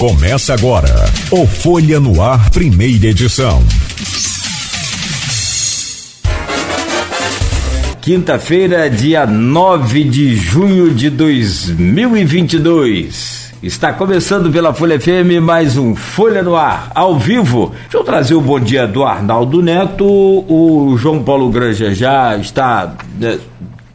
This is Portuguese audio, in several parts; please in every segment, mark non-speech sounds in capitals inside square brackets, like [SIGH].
Começa agora o Folha no Ar, primeira edição. Quinta-feira, dia 9 de junho de 2022. Está começando pela Folha FM mais um Folha no Ar, ao vivo. Deixa eu trazer o bom dia do Arnaldo Neto. O João Paulo Granja já está né,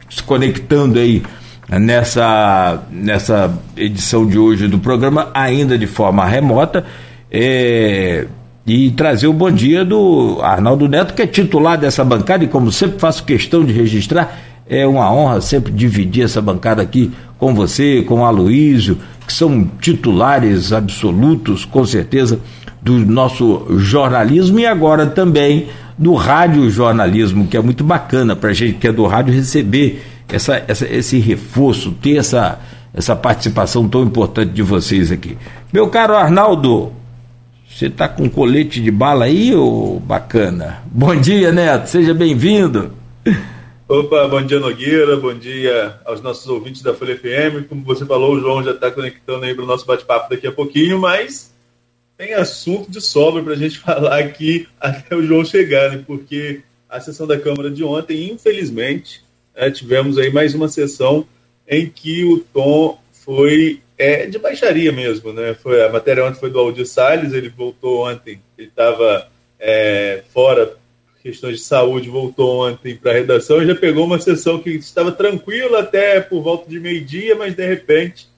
se conectando aí nessa, nessa edição de hoje do programa, ainda de forma remota, é, e trazer o bom dia do Arnaldo Neto, que é titular dessa bancada, e como sempre faço questão de registrar, é uma honra sempre dividir essa bancada aqui com você, com o Aloísio, que são titulares absolutos, com certeza, do nosso jornalismo e agora também do rádio jornalismo, que é muito bacana para a gente que é do rádio receber essa, essa, esse reforço, ter essa, essa participação tão importante de vocês aqui. Meu caro Arnaldo, você está com colete de bala aí, ô bacana? Bom dia, Neto, seja bem-vindo. Opa, bom dia Nogueira, bom dia aos nossos ouvintes da Folha FM. Como você falou, o João já está conectando aí para o nosso bate-papo daqui a pouquinho, mas tem assunto de sobra para a gente [LAUGHS] falar aqui até o João chegar, né? Porque a sessão da Câmara de ontem, infelizmente, é, tivemos aí mais uma sessão em que o tom foi é, de baixaria mesmo, né? Foi, a matéria ontem foi do Aldir Salles, ele voltou ontem, ele estava é, fora questões de saúde, voltou ontem para a redação e já pegou uma sessão que estava tranquila até por volta de meio-dia, mas de repente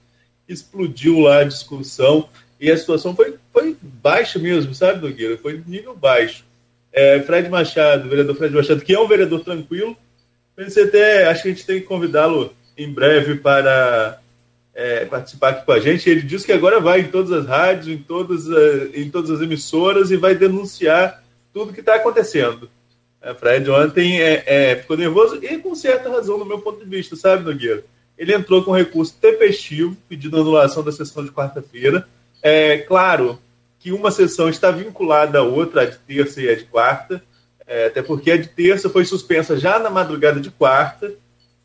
explodiu lá a discussão e a situação foi, foi baixa mesmo, sabe, Nogueira? Foi nível baixo. É, Fred Machado, vereador Fred Machado, que é um vereador tranquilo, Pensei até, acho que a gente tem que convidá-lo em breve para é, participar aqui com a gente. Ele disse que agora vai em todas as rádios, em todas, uh, em todas as emissoras e vai denunciar tudo que está acontecendo. É, Fred ontem é, é, ficou nervoso e com certa razão, no meu ponto de vista, sabe, Nogueira? Ele entrou com recurso tempestivo, pedindo anulação da sessão de quarta-feira. É claro que uma sessão está vinculada à outra, a de terça e a de quarta é, até porque a de terça foi suspensa já na madrugada de quarta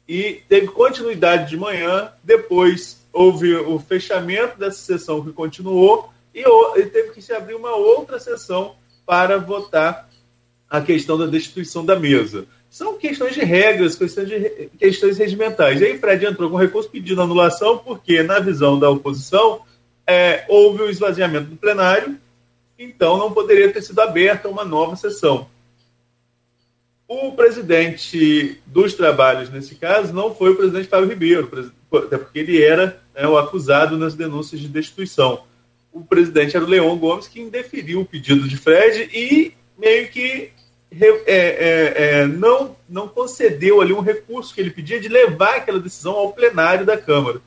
e teve continuidade de manhã. Depois houve o fechamento dessa sessão que continuou e, e teve que se abrir uma outra sessão para votar a questão da destituição da mesa. São questões de regras, questões, de, questões regimentais. E aí Fred entrou com recurso pedindo anulação, porque, na visão da oposição, é, houve o esvaziamento do plenário, então não poderia ter sido aberta uma nova sessão. O presidente dos trabalhos, nesse caso, não foi o presidente Fábio Ribeiro, até porque ele era né, o acusado nas denúncias de destituição. O presidente era o Leon Gomes, que indeferiu o pedido de Fred e meio que é, é, é, não, não concedeu ali um recurso que ele pedia de levar aquela decisão ao plenário da Câmara.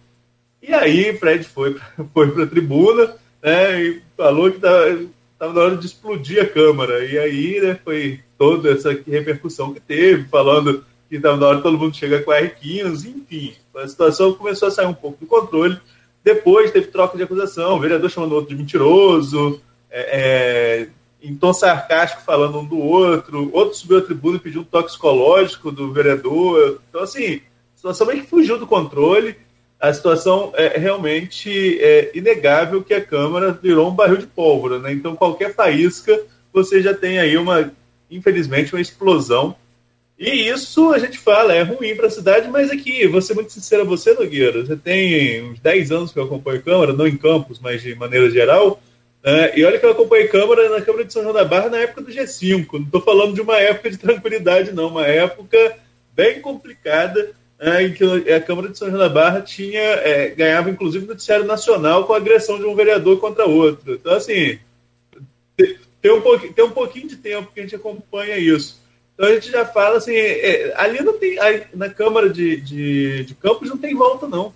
E aí Fred foi, [LAUGHS] foi para a tribuna né, e falou que estava na hora de explodir a Câmara. E aí né, foi toda essa repercussão que teve, falando que estava na hora todo mundo chegar com R15, enfim. A situação começou a sair um pouco do controle. Depois teve troca de acusação, o vereador chamando o outro de mentiroso, é, é, em tom sarcástico falando um do outro, outro subiu a tribuna e pediu um toxicológico do vereador. Então, assim, a situação meio que fugiu do controle. A situação é realmente é inegável que a Câmara virou um barril de pólvora, né? Então, qualquer faísca, você já tem aí uma infelizmente, uma explosão. E isso a gente fala, é ruim para a cidade, mas aqui, vou ser muito sincero a você, Nogueira, você tem uns 10 anos que eu acompanho Câmara, não em campos, mas de maneira geral, né? e olha que eu acompanhei Câmara na Câmara de São João da Barra na época do G5, não estou falando de uma época de tranquilidade, não, uma época bem complicada, né? em que a Câmara de São João da Barra tinha, é, ganhava inclusive noticiário nacional com a agressão de um vereador contra outro. Então, assim, tem um, pouquinho, tem um pouquinho de tempo que a gente acompanha isso. Então a gente já fala assim, é, ali não tem, aí, na Câmara de, de, de Campos não tem volta, não.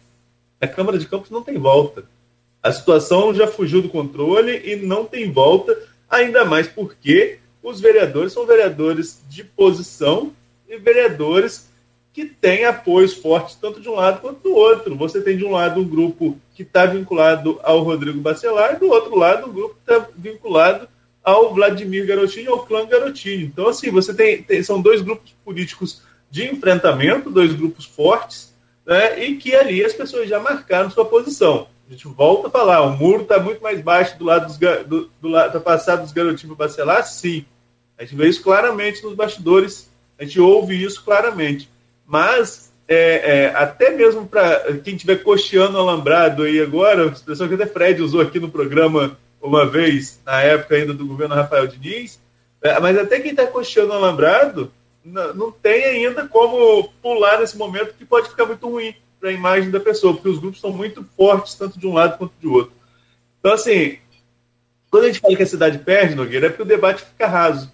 Na Câmara de Campos não tem volta. A situação já fugiu do controle e não tem volta, ainda mais porque os vereadores são vereadores de posição e vereadores que têm apoios fortes tanto de um lado quanto do outro. Você tem de um lado um grupo que está vinculado ao Rodrigo Bacelar e do outro lado um grupo que está vinculado ao Vladimir Garotinho, ao clã Garotinho. Então, assim, você tem, tem, são dois grupos políticos de enfrentamento, dois grupos fortes, né, e que ali as pessoas já marcaram sua posição. A gente volta a falar, o muro está muito mais baixo do lado dos, do, do lado da passada dos garotinhos para Bacelar, sim. A gente vê isso claramente nos bastidores, a gente ouve isso claramente. Mas é, é, até mesmo para quem estiver cocheando alambrado aí agora, a expressão que até Fred usou aqui no programa uma vez, na época ainda do governo Rafael Diniz, é, mas até quem está cocheando alambrado não, tem ainda como pular nesse momento que pode ficar muito ruim para a imagem da pessoa, porque os grupos são muito fortes, tanto de um lado quanto de outro. Então, assim, quando a gente fala que a cidade perde, Nogueira, é porque o debate fica raso.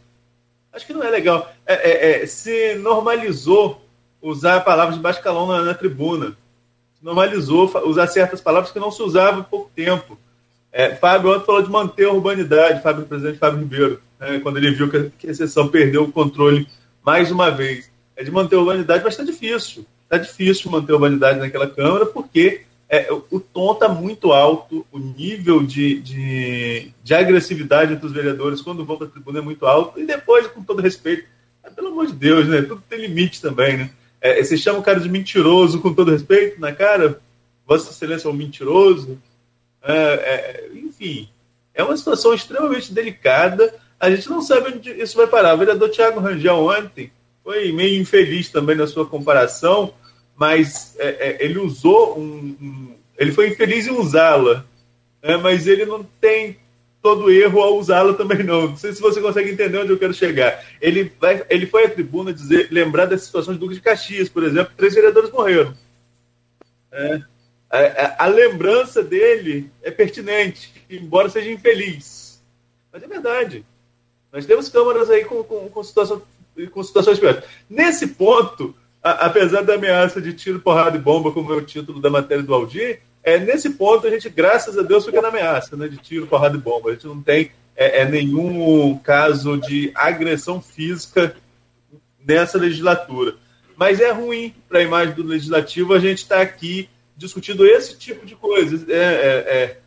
Acho que não é legal. É, é, é, se normalizou usar palavras de baixo calão na, na, tribuna. Se normalizou usar certas palavras que não se usavam há pouco tempo. É, Fábio falou de manter a urbanidade, Fábio, o presidente Fábio Ribeiro, né, quando ele viu que, a sessão perdeu o controle mais uma vez. É de manter a urbanidade, mas está difícil. Está difícil manter a urbanidade naquela Câmara, porque é, o tom está muito alto, o nível de, de, de, agressividade entre os vereadores quando vão para a tribuna é muito alto, e depois, com todo respeito, é, pelo amor de Deus, né? Tudo tem limite também, né? É, você chama o cara de mentiroso com todo respeito na cara? Vossa Excelência é um mentiroso? É, é, enfim, é uma situação extremamente delicada. A gente não sabe onde isso vai parar. O vereador Tiago Rangel ontem foi meio infeliz também na sua comparação, mas é, é, ele usou um, um, Ele foi infeliz em usá-la, né, mas ele não tem todo erro ao usá-la também, não. Não sei se você consegue entender onde eu quero chegar. Ele, vai, ele foi à tribuna dizer, lembrar das situações do Duque de Caxias, por exemplo, três vereadores morreram. É, a, a, a, lembrança dele é pertinente, embora seja infeliz. Mas é verdade. Nós temos câmaras aí com, com, com, situação, com situações piores. Nesse ponto, a, apesar da ameaça de tiro, porrada e bomba, como é o título da matéria do Aldir, é, nesse ponto a gente, graças a Deus, fica na ameaça né, de tiro, porrada e bomba. A gente não tem é, é, nenhum caso de agressão física nessa legislatura. Mas é ruim para a imagem do legislativo a gente estar tá aqui discutindo esse tipo de coisa. É, é, é,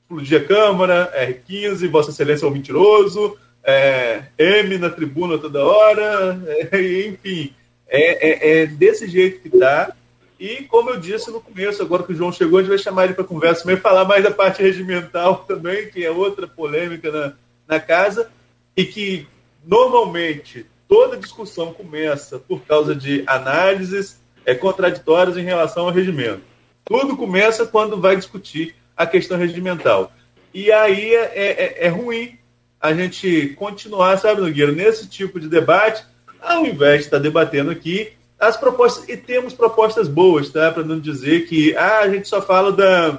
explodir a Câmara, R15, Vossa Excelência é um mentiroso, é, M na tribuna toda hora, é, enfim, é, é, é, desse jeito que está. E, como eu disse no começo, agora que o João chegou, a gente vai chamar ele para conversa, também falar mais da parte regimental [LAUGHS] também, que é outra polêmica na, na casa, e que normalmente toda discussão começa por causa de análises é, contraditórias em relação ao regimento. Tudo começa quando vai discutir a questão regimental. E aí é, é, é ruim a gente continuar, sabe, Nogueira, nesse tipo de debate, ao invés de estar debatendo aqui as propostas, e temos propostas boas, tá? Para não dizer que ah, a gente só fala da.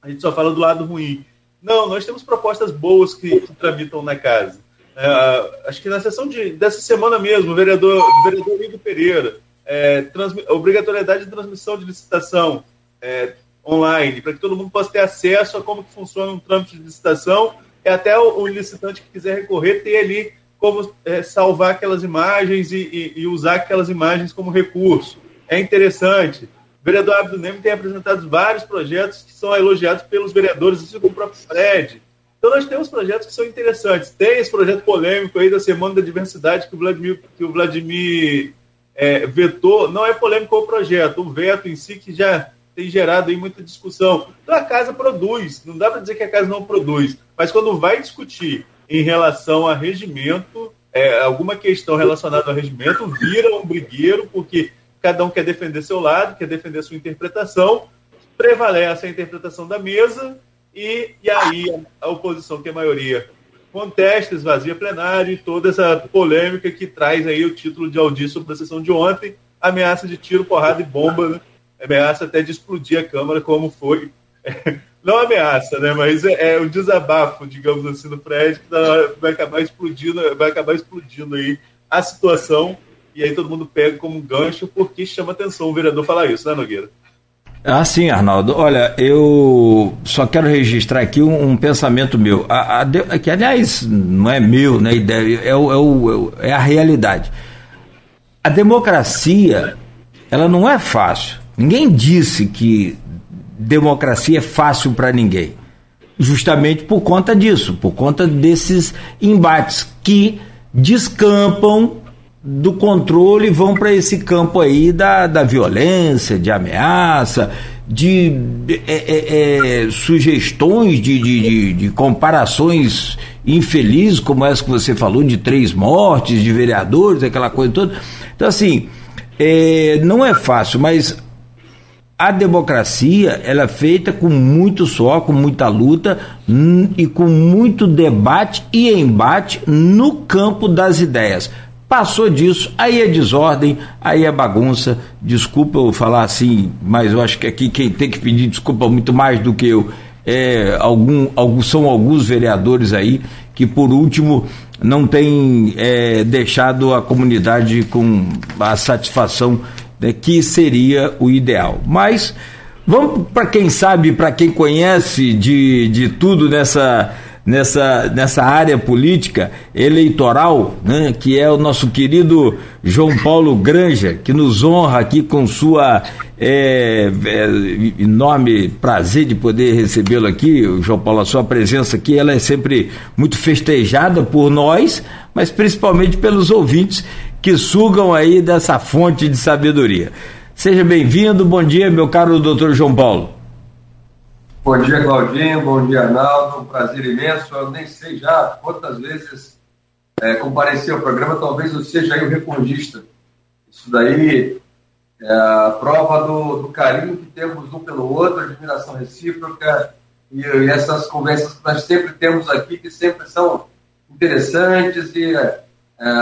A gente só fala do lado ruim. Não, nós temos propostas boas que, que tramitam na casa. É, acho que na sessão de, dessa semana mesmo, o vereador, o vereador Igor Pereira, é, obrigatoriedade de transmissão de licitação é, online, para que todo mundo possa ter acesso a como que funciona um trâmite de licitação, e até o, o licitante que quiser recorrer ter ali como é, salvar aquelas imagens e, e, e, usar aquelas imagens como recurso. É interessante. O vereador Abdo Neme tem apresentado vários projetos que são elogiados pelos vereadores, assim como o próprio Fred. Então nós temos projetos que são interessantes. Tem esse projeto polêmico aí da Semana da Diversidade que o Vladimir, que o Vladimir é, vetou. Não é polêmico o projeto, o veto em si que já tem gerado aí muita discussão. Então a casa produz, não dá para dizer que a casa não produz, mas quando vai discutir em relação a regimento, é, alguma questão relacionada ao regimento vira um brigueiro, porque cada um quer defender seu lado, quer defender sua interpretação, prevalece a interpretação da mesa, e, e aí a, oposição, que é a maioria, contesta, esvazia plenário e toda essa polêmica que traz aí o título de audiência sobre a sessão de ontem, ameaça de tiro, porrada e bomba, né? ameaça até de explodir a Câmara, como foi [LAUGHS] não ameaça, né? Mas é, é um desabafo, digamos assim, do prédio que tá, vai acabar explodindo, vai acabar explodindo aí a situação e aí todo mundo pega como um gancho porque chama atenção o vereador falar isso, né, Nogueira? Ah, sim, Arnaldo. Olha, eu só quero registrar aqui um, um pensamento meu, a, a, que aliás não é meu, né? Ideia, é, é, o, é a realidade. A democracia, ela não é fácil. Ninguém disse que democracia é fácil para ninguém. Justamente por conta disso, por conta desses embates que descampam do controle vão para esse campo aí da, da violência, de ameaça, de é, é, é, sugestões de, de, de, de, comparações infelizes, como essa que você falou, de três mortes de vereadores, aquela coisa toda. Então, assim, é, não é fácil, mas a democracia ela é feita com muito suor, com muita luta e com muito debate e embate no campo das ideias. Passou disso, aí é desordem, aí é bagunça. Desculpa eu falar assim, mas eu acho que aqui quem tem que pedir desculpa muito mais do que eu é, algum, algum, são alguns vereadores aí que, por último, não têm é, deixado a comunidade com a satisfação né, que seria o ideal. Mas vamos para quem sabe, para quem conhece de, de tudo nessa nessa, nessa área política eleitoral, né, que é o nosso querido João Paulo Granja, que nos honra aqui com sua é, é, enorme prazer de poder recebê-lo aqui, João Paulo, a sua presença aqui, ela é sempre muito festejada por nós, mas principalmente pelos ouvintes que sugam aí dessa fonte de sabedoria. Seja bem-vindo, bom dia, meu caro doutor João Paulo. Bom dia, Claudinho. Bom dia, Arnaldo. Um prazer imenso. Eu nem sei já quantas vezes é, compareci ao programa, talvez eu seja aí o recordista. Isso daí é a prova do, do, carinho que temos um pelo outro, admiração recíproca e, e, essas conversas que nós sempre temos aqui, que sempre são interessantes e é,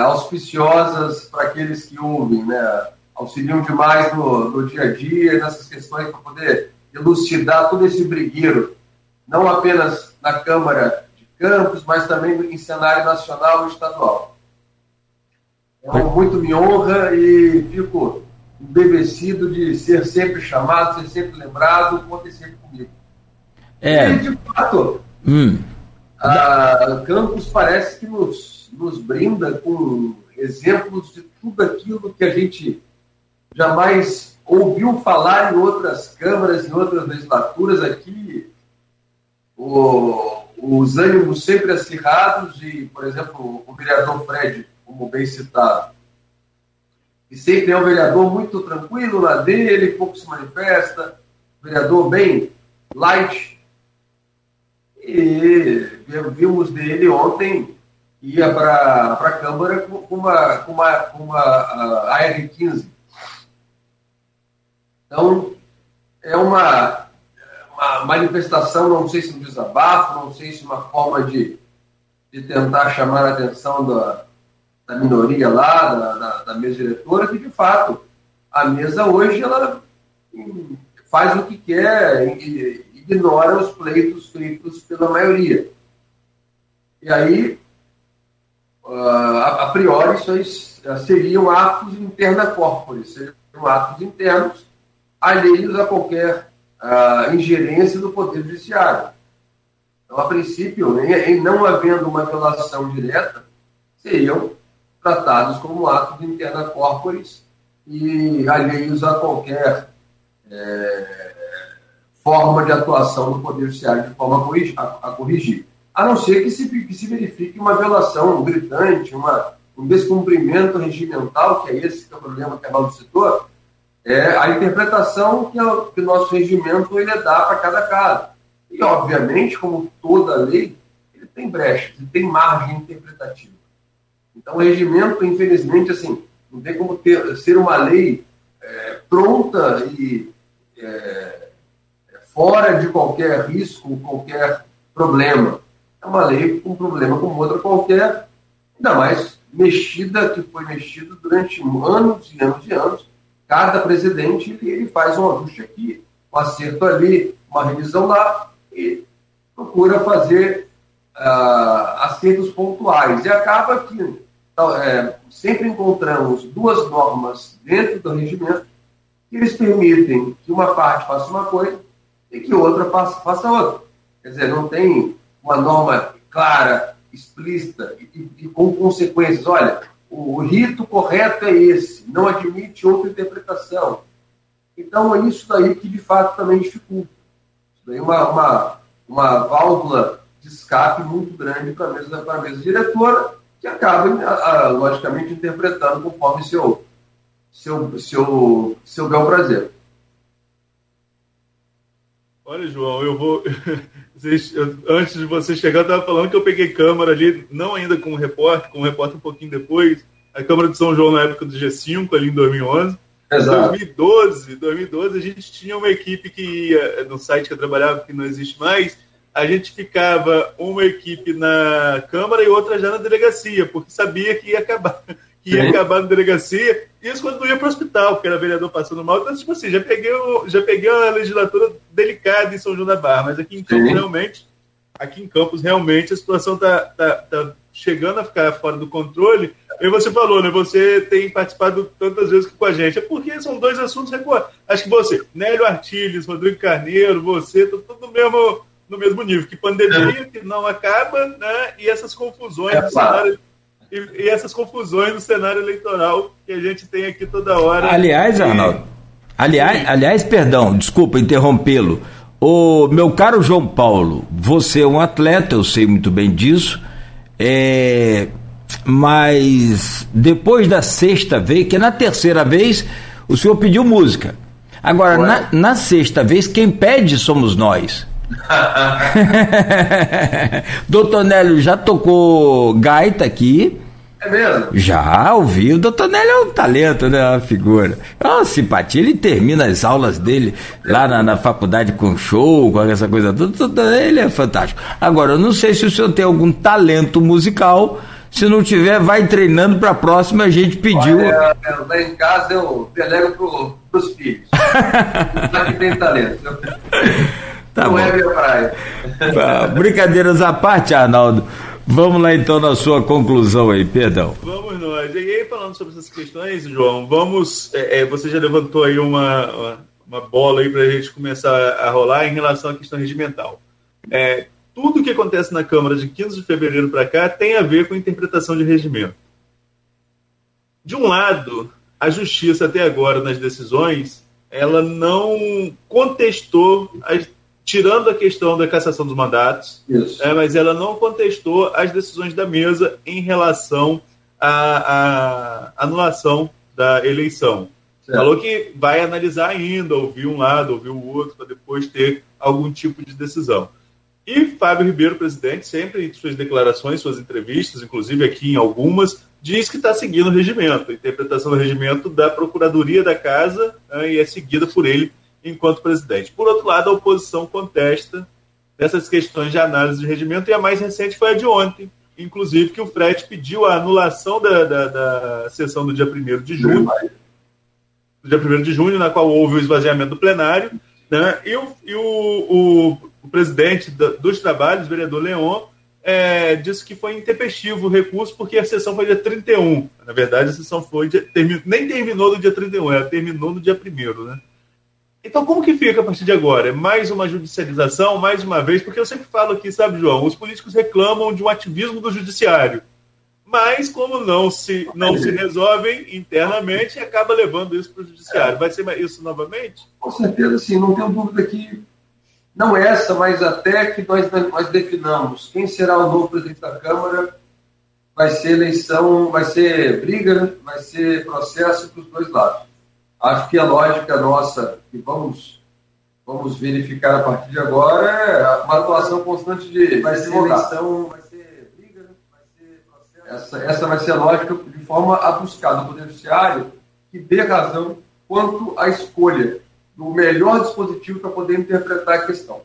auspiciosas para aqueles que ouvem, né? auxiliam demais no, no dia a dia, nessas questões para poder elucidar todo esse brigueiro, não apenas na Câmara de Campos, mas também em cenário nacional e estadual. Então, muito me honra e fico embevecido de ser sempre chamado, ser sempre lembrado, conte sempre comigo. É. E, de fato, hum. a Campos parece que nos, nos brinda com exemplos de tudo aquilo que a gente jamais ouviu falar em outras câmaras, em outras legislaturas aqui, o, os ânimos sempre acirrados e, por exemplo, o vereador Fred, como bem citado, que sempre é um vereador muito tranquilo na dele, pouco se manifesta, vereador bem light. E vimos dele ontem, ia para a Câmara com uma, com uma, com uma AR-15, então, é uma, uma manifestação, não sei se um desabafo, não sei se uma forma de, de tentar chamar a atenção da, da minoria lá, da, da, da mesa diretora, que de fato a mesa hoje ela faz o que quer, ignora os pleitos feitos pela maioria. E aí, a priori, isso seriam atos interna corporis, seriam atos internos alheios a qualquer uh, ingerência do Poder Judiciário. Então, a princípio, em, em, não havendo uma violação direta, seriam tratados como atos de interna corporis e alheios a qualquer é, forma de atuação do Poder Judiciário de forma a corrigir. A, não ser que se, que se verifique uma violação gritante, uma, um descumprimento regimental, que é esse que é o problema que a Ronaldo citou, é a interpretação que, o, que o nosso regimento ele dá para cada caso. E, obviamente, como toda lei, ele tem brechas, ele tem margem interpretativa. Então, o regimento, infelizmente, assim, não tem como ter, ser uma lei é, pronta e é, fora de qualquer risco, qualquer problema. É uma lei com um problema como outra qualquer, ainda mais mexida, que foi mexida durante anos e anos e anos, Cada presidente ele faz um ajuste aqui, um acerto ali, uma revisão lá e procura fazer uh, acertos pontuais. E acaba que então, é, sempre encontramos duas normas dentro do regimento que eles permitem que uma parte faça uma coisa e que outra faça, faça outra. Quer dizer, não tem uma norma clara, explícita e, e, e com consequências. Olha, o rito correto é esse, não admite outra interpretação. Então, é isso daí que de fato também dificulta. Isso daí é uma, uma, uma válvula de escape muito grande para a mesa, mesa diretora, que acaba, logicamente, interpretando conforme seu, seu, seu, seu bel prazer. Olha, João, eu vou. [LAUGHS] Antes de você chegar, eu estava falando que eu peguei câmera ali, não ainda com o repórter, com o repórter um pouquinho depois, a Câmara de São João na época do G5, ali em 2011. Exato. 2012, 2012 a gente tinha uma equipe que ia no site que eu trabalhava, que não existe mais, a gente ficava uma equipe na Câmara e outra já na delegacia, porque sabia que ia acabar, ia acabar na delegacia, isso quando não ia para o hospital, porque era vereador passando mal. Então, tipo assim, já peguei, já peguei uma legislatura delicada em São João da Barra, mas aqui em Campos Sim. realmente, aqui em Campos realmente a situação está tá, tá chegando a ficar fora do controle. E você falou, né? Você tem participado tantas vezes com a gente. É porque são dois assuntos recorrentes. Acho que você, Nélio Artiles, Rodrigo Carneiro, você, tudo no mesmo, no mesmo nível. Que pandemia é. que não acaba, né? E essas confusões é, cenário, e, e, essas confusões no cenário eleitoral que a gente tem aqui toda hora. Aliás, Arnaldo, aliás, aliás, perdão, desculpa interrompê-lo. O meu caro João Paulo, você é um atleta, eu sei muito bem disso. É, mas depois da sexta vez, que é na terceira vez, o senhor pediu música. Agora, na, na, sexta vez, quem pede somos nós. [LAUGHS] [LAUGHS] Doutor Nélio já tocou gaita aqui. É mesmo? Já ouvi. O doutor Nélio é um talento, né? Uma figura. É uma simpatia. Ele termina as aulas dele lá na, na faculdade com show, com essa coisa toda. Ele é fantástico. Agora, eu não sei se o senhor tem algum talento musical. Se não tiver, vai treinando para a próxima. A gente pediu. Olha, lá em casa eu delego para os filhos. [LAUGHS] Lá que tem talento. Tá não bom. é minha praia. Tá, brincadeiras à parte, Arnaldo. Vamos lá então na sua conclusão aí, perdão. Vamos nós. E aí, falando sobre essas questões, João, vamos. É, é você já levantou aí uma, uma, uma bola aí para a gente começar a rolar em relação à questão regimental. É, tudo que acontece na Câmara de 15 de fevereiro para cá tem a ver com interpretação de regimento. De um lado, a justiça até agora nas decisões, ela não contestou as tirando a questão da cassação dos mandatos, é, mas ela não contestou as decisões da mesa em relação à, à anulação da eleição. Certo. Falou que vai analisar ainda, ouvir um lado, ouvir o outro, para depois ter algum tipo de decisão. E Fábio Ribeiro, presidente, sempre em suas declarações, suas entrevistas, inclusive aqui em algumas, diz que está seguindo o regimento, a interpretação do regimento da Procuradoria da Casa né, e é seguida por ele enquanto presidente. Por outro lado, a oposição contesta essas questões de análise de regimento, e a mais recente foi a de ontem, inclusive, que o Fred pediu a anulação da, da, da sessão do dia 1 de junho, do dia 1 de junho, na qual houve o esvaziamento do plenário, né? e, o, e o, o, presidente dos trabalhos, vereador Leon, é, disse que foi intempestivo o recurso porque a sessão foi dia 31. Na verdade, a sessão foi dia, termi, nem terminou no dia 31, ela terminou no dia 1 né? Então, como que fica a partir de agora? É mais uma judicialização, mais uma vez, porque eu sempre falo aqui, sabe, João, os políticos reclamam de um ativismo do judiciário. Mas, como não se, não se resolvem internamente, acaba levando isso para o judiciário. Vai ser isso novamente? Com certeza, sim. Não tenho dúvida que, não essa, mas até que nós, nós definamos quem será o novo presidente da Câmara, vai ser eleição, vai ser briga, vai ser processo para os dois lados. Acho que a lógica nossa, que vamos, vamos verificar a partir de agora, é uma atuação constante de. Vai ser eleição, vai ser briga, né? vai ser processo. Essa, essa vai ser a lógica de forma a buscar no Poder Judiciário que dê razão quanto à escolha do melhor dispositivo para poder interpretar a questão.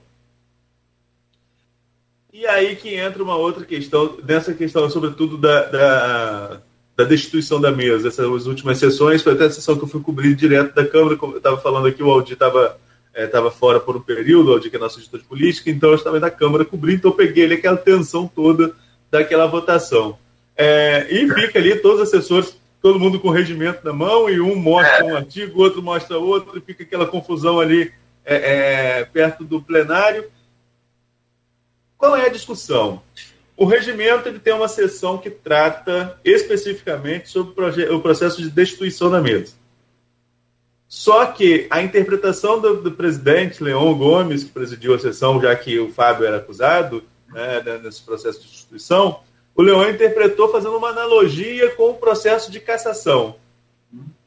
E aí que entra uma outra questão, dessa questão, sobretudo, da, da da destituição da mesa. Essas últimas sessões, foi até a sessão que eu fui cobrir direto da Câmara, como eu estava falando aqui, o Aldir estava estava é, fora por um período, o Aldir que é nosso gestor de política, então eu estava na Câmara cobrindo, então eu peguei ali aquela tensão toda daquela votação. É, e fica ali todos os assessores, todo mundo com regimento na mão, e um mostra um artigo, outro mostra outro, e fica aquela confusão ali é, é, perto do plenário. Qual é a discussão? O regimento ele tem uma seção que trata especificamente sobre o processo de destituição da mesa. Só que a interpretação do, do, presidente Leon Gomes, que presidiu a sessão, já que o Fábio era acusado né, nesse processo de destituição, o Leão interpretou fazendo uma analogia com o processo de cassação.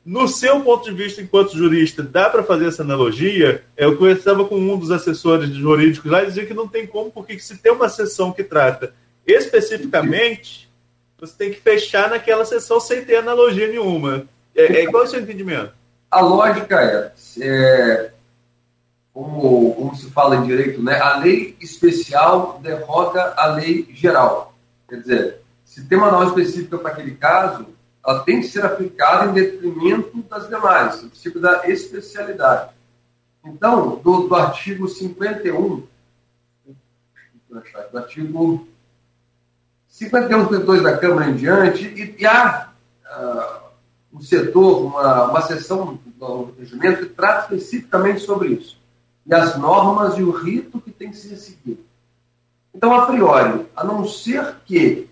No seu ponto de vista, enquanto jurista, dá para fazer essa analogia? Eu conversava com um dos assessores jurídicos lá e dizia que não tem como, porque se tem uma sessão que trata especificamente, você tem que fechar naquela sessão sem ter analogia nenhuma. É, é igual o seu entendimento. A lógica é, é como, como se fala em direito, né? a lei especial derroga a lei geral. Quer dizer, se tem uma norma específica para aquele caso, ela tem que ser aplicada em detrimento das demais, o princípio da especialidade. Então, do, do artigo 51, do artigo 51, 52 da Câmara em diante, e, e há uh, um setor, uma, uma seção do regimento que trata especificamente sobre isso. E as normas e o rito que tem que ser seguido. Então, a priori, a não ser que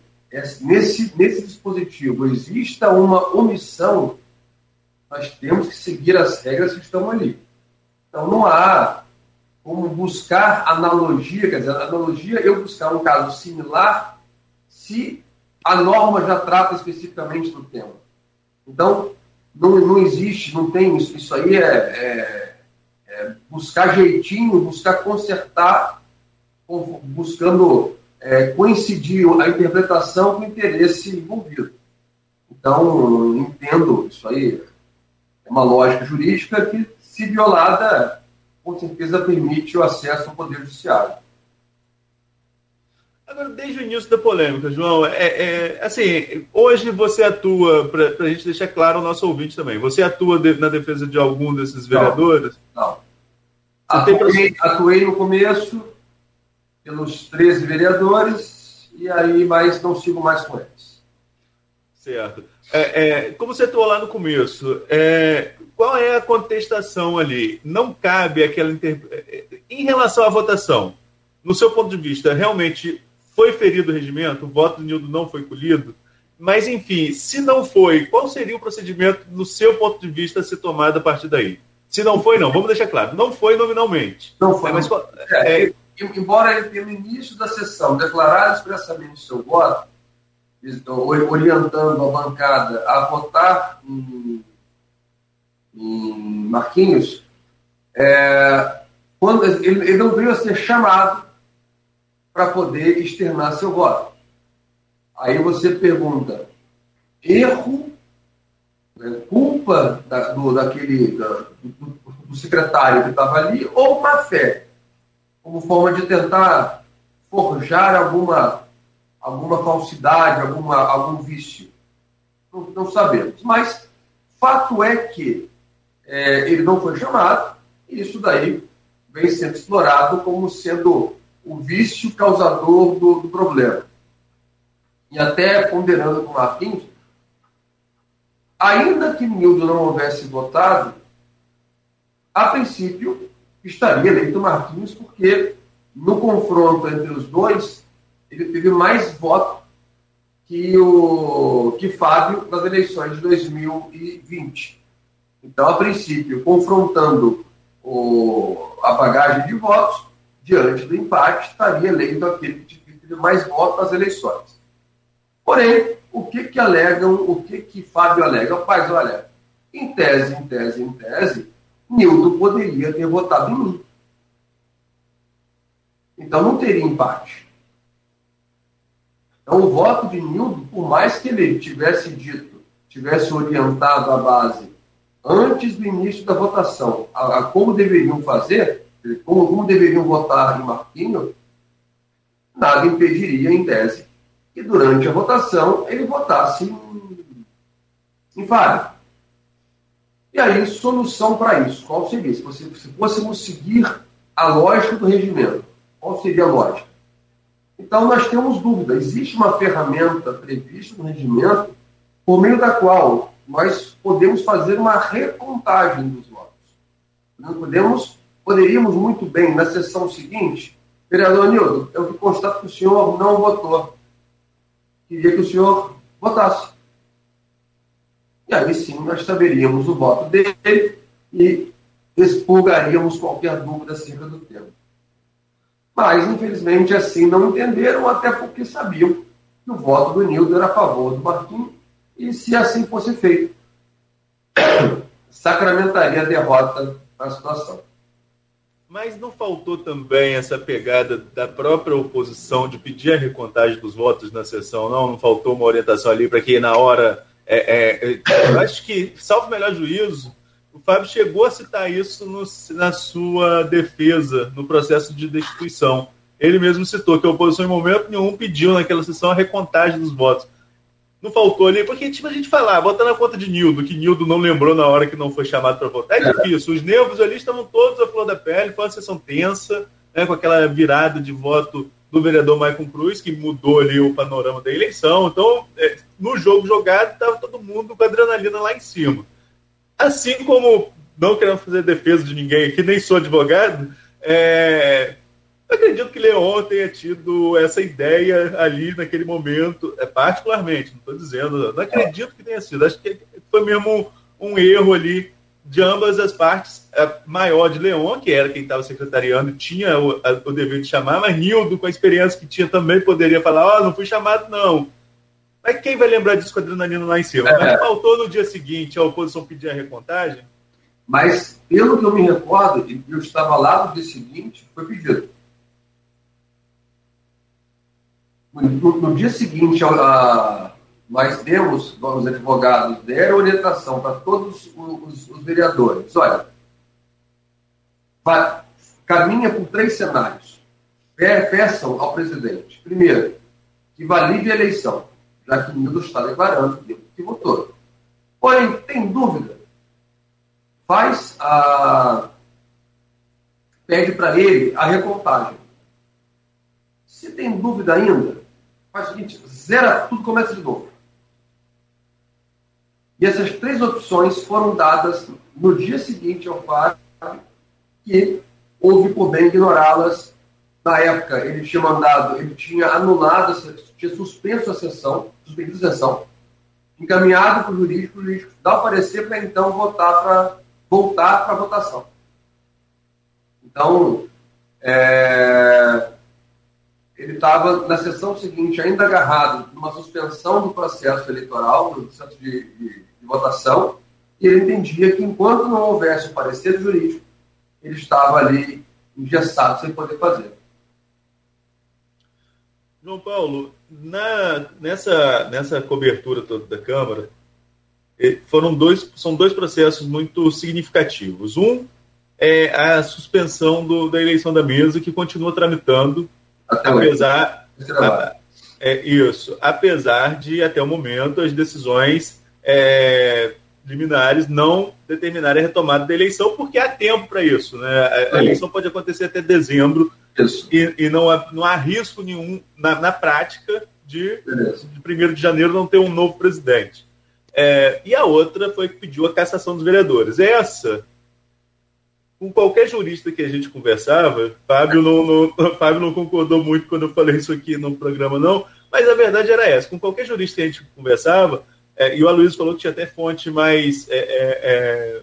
nesse, nesse dispositivo exista uma omissão, nós temos que seguir as regras que estão ali. Então, não há como buscar analogia, quer dizer, analogia eu buscar um caso similar se a norma já trata especificamente do tema. Então, não, não existe, não tem isso. Isso aí é, é, é buscar jeitinho, buscar consertar, buscando é, coincidir a interpretação com o interesse envolvido. Então, entendo isso aí. É uma lógica jurídica que, se violada, com certeza permite o acesso ao Poder Judiciário. Agora, desde o início da polêmica, João, é, é assim, hoje você atua, para a gente deixar claro o nosso ouvinte também, você atua de, na defesa de algum desses vereadores? Não. não. Atuei, atuei no começo, pelos 13 vereadores, e aí, mas não sigo mais com eles. Certo. É, é, como você atuou lá no começo, é, qual é a contestação ali? Não cabe aquela. Inter... É, em relação à votação, no seu ponto de vista, realmente foi ferido o regimento? O voto do Nildo não foi colhido? Mas, enfim, se não foi, qual seria o procedimento, no seu ponto de vista, a ser tomado a partir daí? Se não foi, não. Vamos deixar claro. Não foi nominalmente. Não foi. É, mas, é, é embora ele tenha no início da sessão declarado expressamente seu voto, orientando a bancada a votar em, em Marquinhos, é, quando ele, ele não veio a ser chamado para poder externar seu voto. Aí você pergunta, erro, né, culpa da, do, daquele, da, do, do secretário que estava ali, ou má fé? como forma de tentar forjar alguma, alguma falsidade, alguma, algum vício. Não, não sabemos. Mas fato é que é, ele não foi chamado, e isso daí vem sendo explorado como sendo o vício causador do, do problema. E até ponderando com o Marquinhos, ainda que Nildo não houvesse votado, a princípio estaria eleito Marquinhos, porque no confronto entre os dois, ele teve mais votos que o que Fábio nas eleições de 2020. Então, a princípio, confrontando o, a bagagem de votos, diante do empate, estaria eleito aquele que teve mais votos nas eleições. Porém, o que que alegam, o que que Fábio alega? Rapaz, olha, em tese, em tese, em tese, Nildo poderia ter votado em mim. Então não teria empate. Então o voto de Nildo, por mais que ele tivesse dito, tivesse orientado a base antes do início da votação, a, a como deveriam fazer, como, deveriam votar em Marquinhos, nada impediria, em tese, que durante a votação ele votasse em, em Fábio. E aí, solução para isso, qual seria? Se, você, se fôssemos seguir a lógica do regimento, qual seria a lógica? Então, nós temos dúvida. Existe uma ferramenta prevista no regimento por meio da qual nós podemos fazer uma recontagem dos votos. Nós podemos, poderíamos muito bem, na sessão seguinte, vereador Nildo, eu constato que o senhor não votou. Queria que o senhor votasse. E aí sim nós saberíamos o voto dele e expurgaríamos qualquer dúvida acerca do tema. Mas, infelizmente, assim não entenderam, até porque sabiam que o voto do Nildo era a favor do Marquinhos, e se assim fosse feito, [COUGHS] sacramentaria a derrota na situação. Mas não faltou também essa pegada da própria oposição de pedir a recontagem dos votos na sessão, não? Não faltou uma orientação ali para que na hora. É, é, eu acho que, salvo melhor juízo, o Fábio chegou a citar isso no, na sua defesa no processo de destituição. Ele mesmo citou que a oposição, em momento nenhum, pediu naquela sessão a recontagem dos votos. Não faltou ali, porque tipo, a gente falar, bota na conta de Nildo, que Nildo não lembrou na hora que não foi chamado para votar. É difícil. Os nervos ali estavam todos à flor da pele, foi uma sessão tensa, né, com aquela virada de voto do vereador Maicon Cruz, que mudou ali o panorama da eleição. Então, é, no jogo jogado, estava todo mundo com adrenalina lá em cima. Assim como, não querendo fazer defesa de ninguém aqui, nem sou advogado, é, eu acredito que Leon tenha tido essa ideia ali naquele momento, é, particularmente, não estou dizendo, não acredito que tenha sido. Acho que foi mesmo um, um erro ali de ambas as partes, a maior de Leon, que era quem estava secretariando, tinha o, a, o, dever de chamar, mas Nildo, com a experiência que tinha, também poderia falar: Ó, oh, não fui chamado, não. Mas quem vai lembrar disso com a adrenalina lá em cima? É. Mas faltou no dia seguinte a oposição pedir a recontagem? Mas, pelo que eu me recordo, eu estava lá no dia seguinte, foi pedido. No, no dia seguinte, a, nós demos, os advogados deram orientação para todos os, os, vereadores. Olha, vai, caminha por três cenários. Peçam ao presidente, primeiro, que valide a eleição, já que o Nildo está declarando que votou. Porém, tem dúvida? Faz a. Pede para ele a recontagem. Se tem dúvida ainda, faz o seguinte, zera tudo, começa de novo. E essas três opções foram dadas no dia seguinte ao Fábio, que houve por bem ignorá-las. Na época, ele tinha mandado, ele tinha anulado, tinha suspenso a sessão, suspendido a sessão, encaminhado para o jurídico, o jurídico dá o parecer para então votar para voltar para a votação. Então, é, ele estava na sessão seguinte ainda agarrado numa suspensão do processo eleitoral, do processo de, de, de votação, e ele entendia que enquanto não houvesse o parecer jurídico, ele estava ali engessado sem poder fazer. João Paulo, na, nessa, nessa cobertura toda da Câmara, foram dois, são dois processos muito significativos. Um é a suspensão do, da eleição da mesa, que continua tramitando até apesar, a, é, isso, apesar de, até o momento, as decisões é, liminares não determinarem a retomada da eleição, porque há tempo para isso. Né? A, a, eleição pode acontecer até dezembro e, e, não, há, não há risco nenhum na, na prática de, de 1 de janeiro não ter um novo presidente. É, e a outra foi que pediu a cassação dos vereadores. Essa com qualquer jurista que a gente conversava, Fábio não, não, [LAUGHS] Fábio não concordou muito quando eu falei isso aqui no programa, não, mas a verdade era essa. Com qualquer jurista que a gente conversava, é, e o Aloysio falou que tinha até fonte mais é, é, é,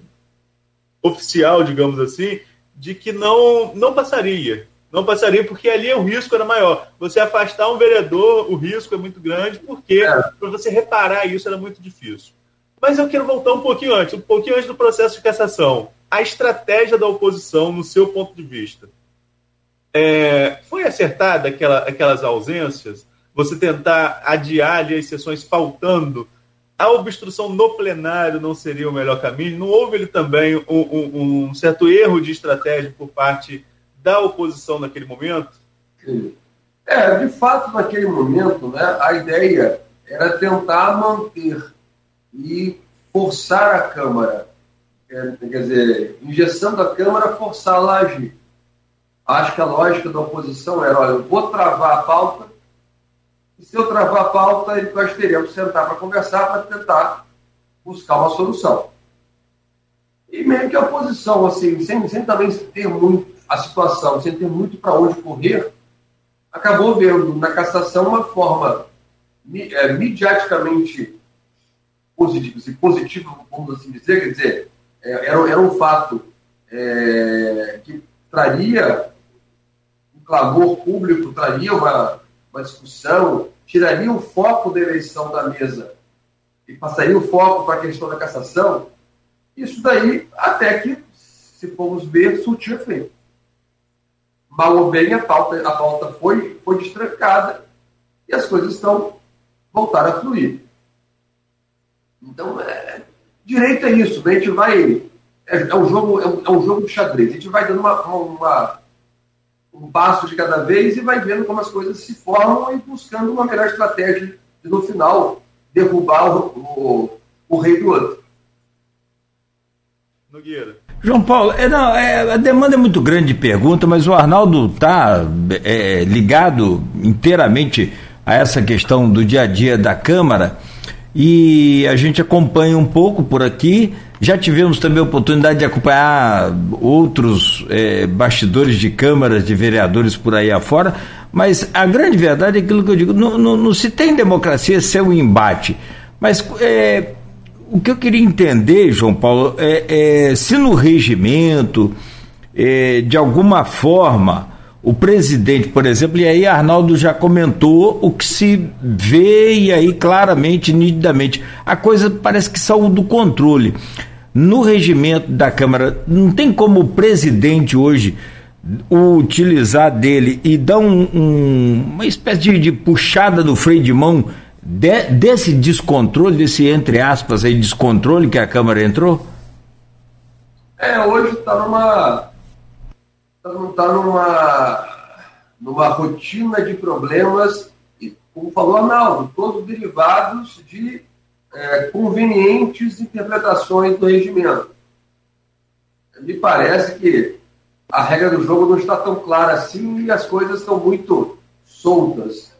oficial, digamos assim, de que não, não passaria. Não passaria, porque ali o risco era maior. Você afastar um vereador, o risco é muito grande, porque é. para você reparar isso era muito difícil. Mas eu quero voltar um pouquinho antes, um pouquinho antes do processo de cassação a estratégia da oposição no seu ponto de vista. É, foi acertada aquela, aquelas ausências? Você tentar adiar ali as sessões faltando? A obstrução no plenário não seria o melhor caminho? Não houve ele também um, um, um certo erro de estratégia por parte da oposição naquele momento? É, de fato, naquele momento, né, a ideia era tentar manter e forçar a Câmara quer dizer, injeção da Câmara forçá-la a agir. Acho que a lógica da oposição era, olha, eu vou travar a pauta, e se eu travar a pauta, nós teremos que sentar para conversar, para tentar buscar uma solução. E meio que a oposição, assim, sem, sem também ter muito a situação, sem ter muito para onde correr, acabou vendo na cassação uma forma é, mediaticamente positiva, positiva, vamos assim dizer, quer dizer, era, era um fato é, que traria um clamor público, traria uma, uma discussão, tiraria o foco da eleição da mesa e passaria o foco para a questão da cassação, isso daí, até que, se formos ver, surtiu efeito. Mal ou bem, a pauta, a pauta foi, foi destrancada e as coisas estão voltaram a fluir. Então, é, direito é isso, né? a gente vai. É, é um jogo, é um, é um, jogo de xadrez. A gente vai dando uma, uma, um passo de cada vez e vai vendo como as coisas se formam e buscando uma melhor estratégia de, no final, derrubar o, o, o rei do outro. Nogueira. João Paulo, é, não, é, a demanda é muito grande de pergunta, mas o Arnaldo está é, ligado inteiramente a essa questão do dia a dia da Câmara e a gente acompanha um pouco por aqui. Já tivemos também a oportunidade de acompanhar outros é, bastidores de câmaras de vereadores por aí afora, mas a grande verdade é aquilo que eu digo: não, não, não se tem democracia sem um embate. Mas é, o que eu queria entender, João Paulo, é, é se no regimento, é, de alguma forma, o presidente, por exemplo, e aí Arnaldo já comentou o que se vê e aí claramente, nitidamente, a coisa parece que saiu do controle. No regimento da Câmara, não tem como o presidente hoje utilizar dele e dar um, um, uma espécie de, de, puxada no freio de mão de, desse descontrole, desse entre aspas aí, descontrole que a Câmara entrou? É, hoje está numa não está numa, numa rotina de problemas, e, como falou Arnaldo, todos derivados de é, convenientes interpretações do regimento. Me parece que a regra do jogo não está tão clara assim e as coisas estão muito soltas.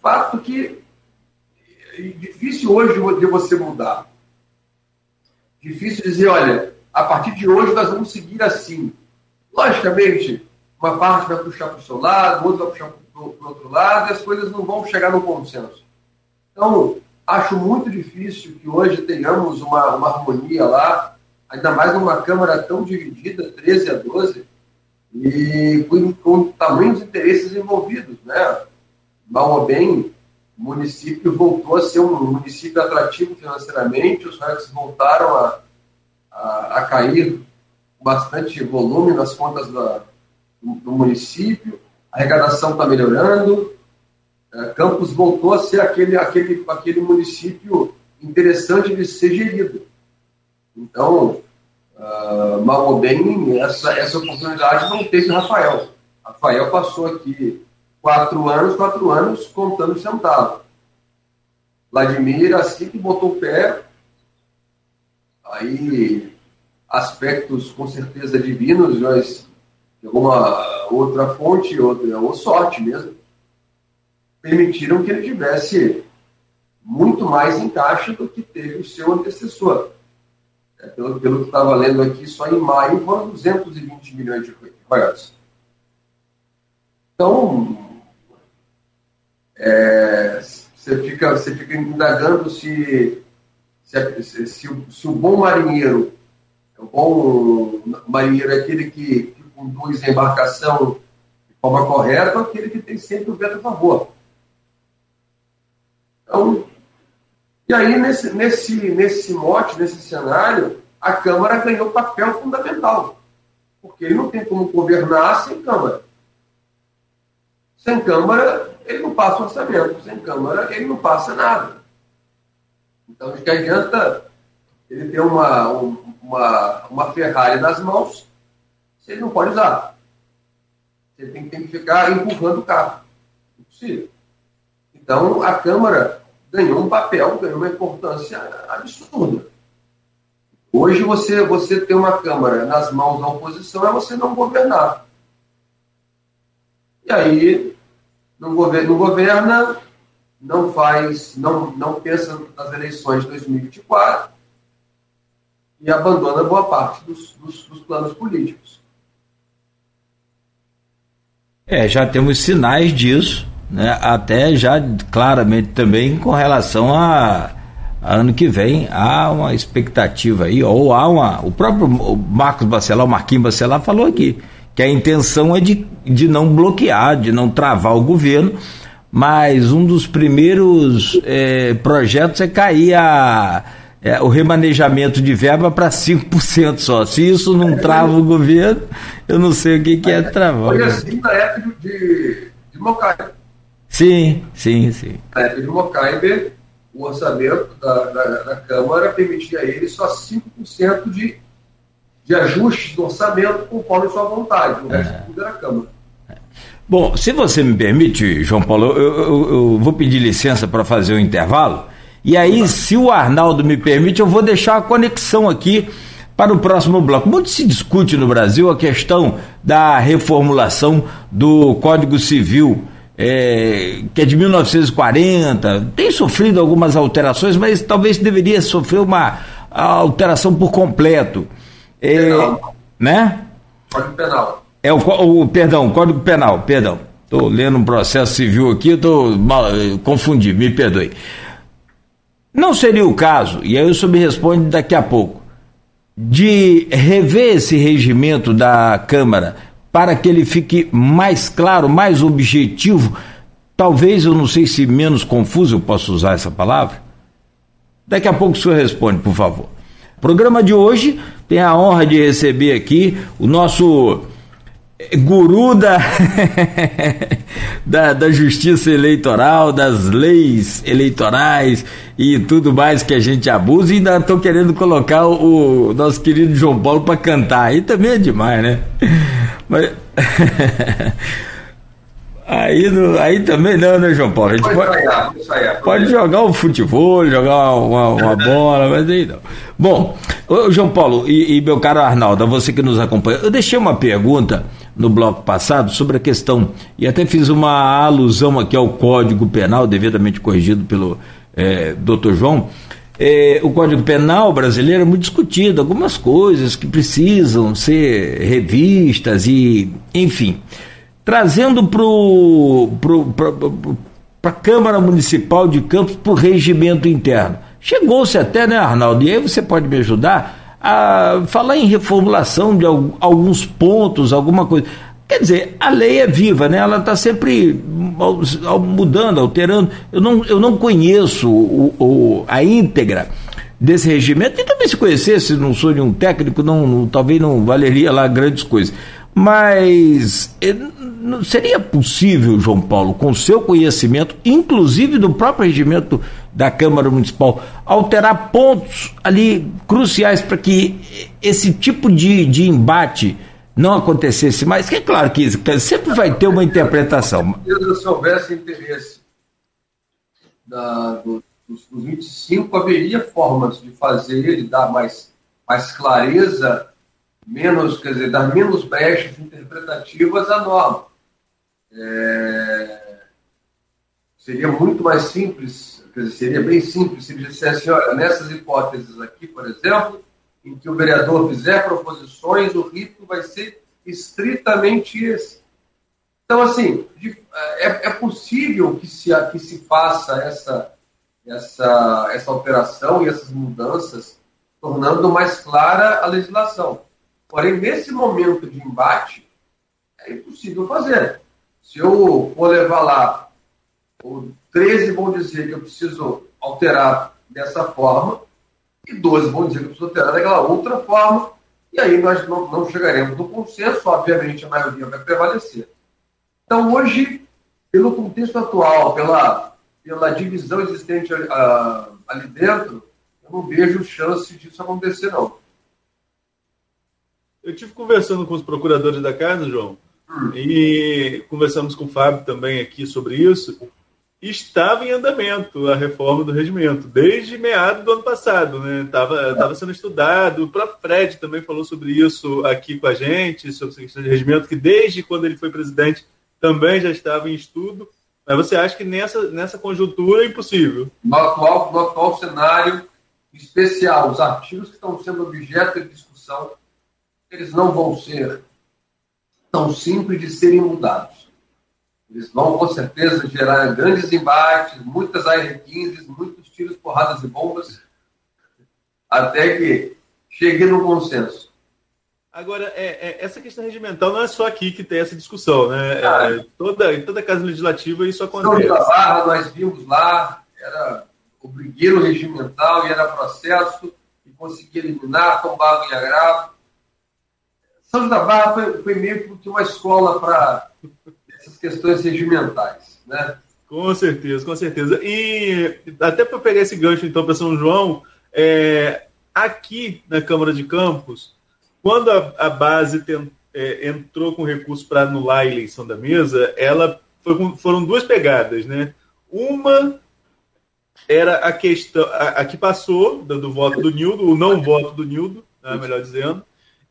Fato que é difícil hoje de você mudar. Difícil dizer, olha, a partir de hoje nós vamos seguir assim. Logicamente, uma parte vai puxar para o seu lado, outra vai puxar para o outro lado, e as coisas não vão chegar no consenso. Então, acho muito difícil que hoje tenhamos uma, uma harmonia lá, ainda mais numa Câmara tão dividida, 13 a 12, e com, com tamanhos interesses envolvidos. Né? Mal ou bem, o município voltou a ser um município atrativo financeiramente, os royalties voltaram a a, a cair bastante volume nas contas da, do, município, a arrecadação está melhorando, é, Campos voltou a ser aquele, aquele, aquele município interessante de ser gerido. Então, uh, mal ou bem, essa, essa oportunidade não teve Rafael. Rafael passou aqui quatro anos, quatro anos contando centavos. Vladimir, assim que botou o pé, aí aspectos com certeza divinos, mas de alguma outra fonte, outra, ou sorte mesmo, permitiram que ele tivesse muito mais encaixe do que teve o seu antecessor. É, pelo, pelo que estava lendo aqui, só em maio foram 220 milhões de reais. Então, é, você, fica, você fica indagando se se, se, se, o, se o bom marinheiro, o bom marinheiro é aquele que, que conduz a embarcação de forma correta, aquele que tem sempre o vento a favor. Então, e aí, nesse, nesse, nesse mote, nesse cenário, a Câmara ganhou papel fundamental. Porque ele não tem como governar sem Câmara. Sem Câmara, ele não passa orçamento. Sem Câmara, ele não passa nada. Então, de que adianta ele ter uma, uma, uma Ferrari nas mãos se ele não pode usar. Você tem, tem que ficar empurrando o carro. Impossível. Então, a Câmara ganhou um papel, ganhou uma importância absurda. Hoje, você, você ter uma Câmara nas mãos da oposição é você não governar. E aí, não governa não faz, não, não pensa nas eleições de 2024 e abandona boa parte dos, dos, dos planos políticos. É, já temos sinais disso, né? até já claramente também com relação a, ano que vem há uma expectativa aí, ou há uma. O próprio Marcos Bacelar, o Marquinhos Bacelar falou aqui que a intenção é de, de não bloquear, de não travar o governo, mas um dos primeiros é, projetos é cair a, é, o remanejamento de verba para 5% só. Se isso não trava o governo, eu não sei o que, que é travar. Foi assim na época de, de Mocaibe. Sim, sim, sim. Na época de Mocaibe, o orçamento da, da, da Câmara permitia a ele só 5% de de ajustes do orçamento conforme sua vontade. O resto é. tudo era a Câmara. Bom, se você me permite, João Paulo, eu, eu, eu vou pedir licença para fazer o um intervalo. E aí, se o Arnaldo me permite, eu vou deixar a conexão aqui para o próximo bloco. Muito se discute no Brasil a questão da reformulação do Código Civil, é, que é de 1940. Tem sofrido algumas alterações, mas talvez deveria sofrer uma alteração por completo. É, né? Código Penal. É o, o perdão, Código Penal, perdão. Estou lendo um processo civil aqui, estou eh, confundi, me perdoe. Não seria o caso, e aí o senhor me responde daqui a pouco, de rever esse regimento da Câmara para que ele fique mais claro, mais objetivo, talvez, eu não sei se menos confuso, eu posso usar essa palavra? Daqui a pouco o senhor responde, por favor. Programa de hoje tem a honra de receber aqui o nosso guru da, [LAUGHS] da, da, justiça eleitoral, das leis eleitorais e tudo mais que a gente abusa. E ainda estou querendo colocar o, o, nosso querido João Paulo para cantar. Aí também é demais, né? [LAUGHS] Mas. [LAUGHS] Aí, no, aí também não, né, João Paulo? A gente pode, pode, ensaiar, pode jogar um futebol, jogar uma, uma bola, mas aí não. Bom, João Paulo e, e, meu caro Arnaldo, você que nos acompanha, eu deixei uma pergunta no bloco passado sobre a questão, e até fiz uma alusão aqui ao Código Penal, devidamente corrigido pelo é, doutor João. É, o Código Penal brasileiro é muito discutido, algumas coisas que precisam ser revistas e, enfim trazendo para a Câmara Municipal de Campos para o regimento interno. Chegou-se até, né, Arnaldo? E aí você pode me ajudar a falar em reformulação de alguns pontos, alguma coisa. Quer dizer, a lei é viva, né? Ela está sempre mudando, alterando. Eu não, eu não conheço o, o, a íntegra desse regimento, e também se conhecesse, não sou nenhum técnico, não, não, talvez não valeria lá grandes coisas. Mas eh, seria possível, João Paulo, com seu conhecimento, inclusive do próprio regimento da Câmara Municipal, alterar pontos ali cruciais para que esse tipo de, de embate não acontecesse mais? Que é claro que sempre vai ter uma interpretação. Se houvesse interesse da, do, dos, dos 25, haveria formas de fazer ele dar mais, mais clareza menos, quer dizer, dar menos brechas interpretativas à norma. É... Seria muito mais simples, quer dizer, seria bem simples se ele dissesse, olha, nessas hipóteses aqui, por exemplo, em que o vereador fizer proposições, o rito vai ser estritamente esse. Então, assim, é, é possível que se, que se faça essa, essa, essa alteração e essas mudanças, tornando mais clara a legislação. Porém, nesse momento de embate, é impossível fazer. Se eu for levar lá, o 13 vão dizer que eu preciso alterar dessa forma, e 12 vão dizer que eu preciso alterar daquela outra forma, e aí nós não, não chegaremos no consenso, obviamente a maioria vai prevalecer. Então, hoje, pelo contexto atual, pela, pela divisão existente ali, ali dentro, eu não vejo chance disso acontecer, não. Eu tive conversando com os procuradores da casa, João, e conversamos com o Fábio também aqui sobre isso. Estava em andamento a reforma do regimento, desde meados do ano passado, né? Estava tava sendo estudado. O próprio Fred também falou sobre isso aqui com a gente, sobre essa questão de regimento, que desde quando ele foi presidente também já estava em estudo. Mas você acha que nessa, nessa conjuntura é impossível? No atual, no atual cenário especial, os artigos que estão sendo objeto de discussão eles não vão ser tão simples de serem mudados. Eles vão, com certeza, gerar grandes embates, muitas AR-15, muitos tiros, porradas e bombas, até que chegue no consenso. Agora, é, é, essa questão regimental não é só aqui que tem essa discussão, né? É, toda, em toda casa legislativa isso acontece. São Barra, nós vimos lá, era o brigueiro regimental e era processo, e conseguia eliminar, tombava em agravo. São da Barra foi, foi meio que uma escola para essas questões regimentais, né? Com certeza, com certeza. E até para pegar esse gancho então para São João, é, aqui na Câmara de Campos, quando a, a base tem, é, entrou com recurso para anular a eleição da mesa, ela foi, foram duas pegadas, né? Uma era a questão, a, a que passou do, do, voto do Nildo, o não voto do Nildo, né, melhor dizendo,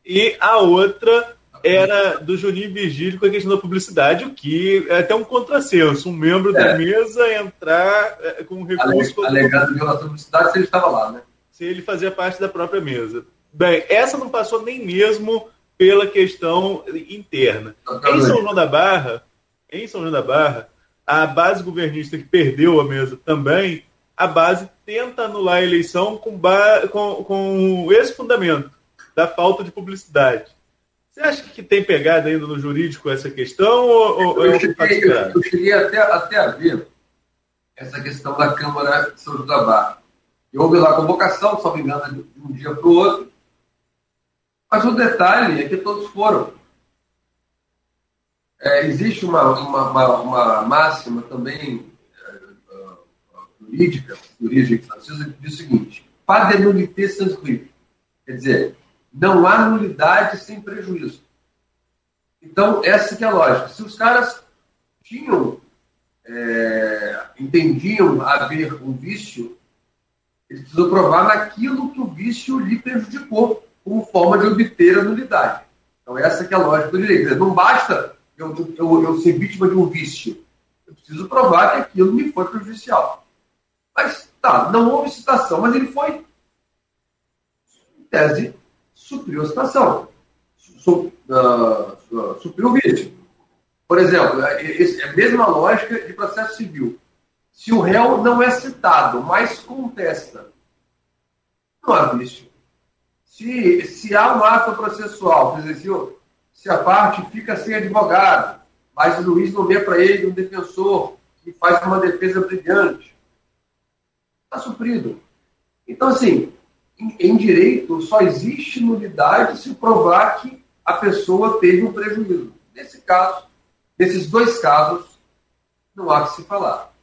e a outra era do Juninho Virgílio com a questão da publicidade, o que é até um contrassenso, um membro é. da mesa entrar é, com recurso... Alegado violação da publicidade se ele estava lá, né? Se ele fazia parte da própria mesa. Bem, essa não passou nem mesmo pela questão interna. Em São João da Barra, em São João da Barra, a base governista que perdeu a mesa também, a base tenta anular a eleição com, com, com esse fundamento da falta de publicidade. Você acha que tem pegada ainda no jurídico essa questão? Ou, eu, cheguei, eu, eu, cheguei até, até a ver essa questão da Câmara de São da Barra. Houve lá a convocação, só me engano, de um dia para o outro, mas o detalhe é que todos foram. É, existe uma, uma, uma, uma, máxima também uh, jurídica, de origem francesa, que diz o seguinte: pas de nullité sans. Quer dizer, não há nulidade sem prejuízo. Então, essa que é a lógica. Se os caras tinham, é, entendiam haver um vício, eles precisam provar naquilo que o vício lhe prejudicou como forma de obter a nulidade. Então, essa que é a lógica do direito. Não basta eu, eu, eu ser vítima de um vício. Eu preciso provar que aquilo me foi prejudicial. Mas, tá, não houve citação, mas ele foi, em tese, supriu a citação. Su, uh, supriu o vício. Por exemplo, é, é a mesma lógica de processo civil. Se o réu não é citado, mas contesta, não há vício. Se, se há um ato processual, se, a parte fica sem advogado, mas o juiz nomeia para ele um defensor que faz uma defesa brilhante, está suprido. Então, assim, em, direito só existe nulidade se provar que a pessoa teve um prejuízo. Nesse caso, nesses dois casos, não há que se falar.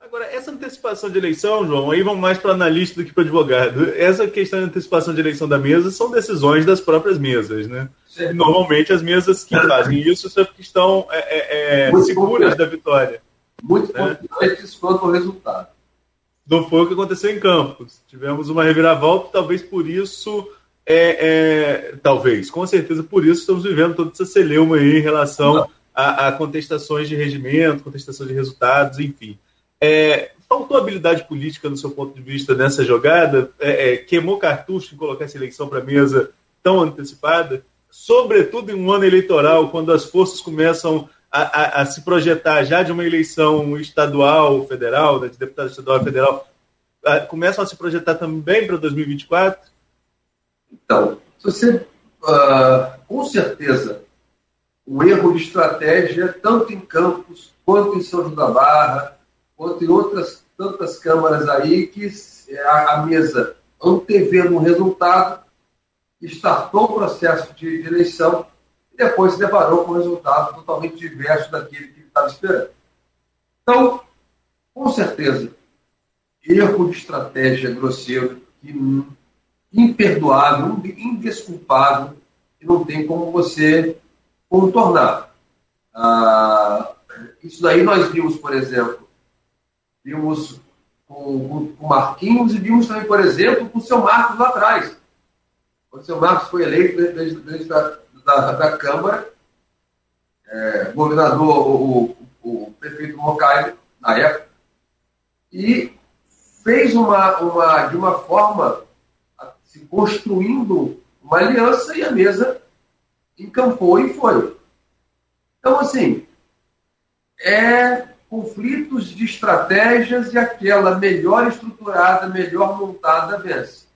Agora, essa antecipação de eleição, João, aí vamos mais para analista do que para advogado. Essa questão de antecipação de eleição da mesa são decisões das próprias mesas, né? Normalmente as mesas que fazem isso são porque estão é, é, é seguras da vitória. Muito né? importantes quanto ao resultado. Não foi o que aconteceu em Campos. Tivemos uma reviravolta, talvez por isso, é, é, talvez, com certeza por isso estamos vivendo toda essa celeuma aí em relação a, a contestações de regimento, contestações de resultados, enfim. É, faltou habilidade política, no seu ponto de vista, nessa jogada? É, é, queimou cartucho em colocar essa eleição para a mesa tão antecipada? Sobretudo em um ano eleitoral, quando as forças começam a, a, a se projetar já de uma eleição estadual, federal, né, de deputado estadual federal, a, começam a se projetar também para 2024? Então, você, uh, com certeza, um erro de estratégia, tanto em Campos quanto em São João da Barra, quanto em outras tantas câmaras aí que a, a mesa, antevendo um resultado, startou o processo de, de eleição depois se deparou com um resultado totalmente diverso daquele que estava esperando. Então, com certeza, erro de estratégia grosseiro, imperdoável, indesculpável, que não tem como você contornar. Ah, isso daí nós vimos, por exemplo, vimos com, o Marquinhos e vimos também, por exemplo, com o seu Marcos lá atrás. Quando o seu Marcos foi eleito presidente da, da, Câmara, é, governador, o, o, o prefeito Mocai, na época, e fez uma, uma, de uma forma se construindo uma aliança e a mesa encampou e foi. Então, assim, é conflitos de estratégias e aquela melhor estruturada, melhor montada vence.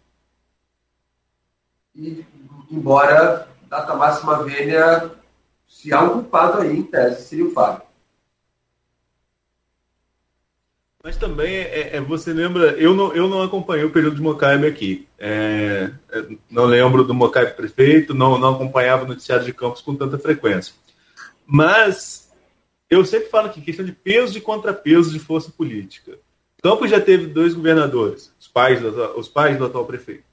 E embora data máxima venha, se há um culpado aí, em tese, seria o Fábio. Mas também, é, é, você lembra, eu não, eu não acompanhei o período de Mocaibe aqui. É, é, não lembro do Mocaibe prefeito, não, não acompanhava o noticiário de campos com tanta frequência. Mas eu sempre falo que questão de peso e contrapeso de força política. Campos já teve dois governadores, os pais, do, os pais do atual prefeito.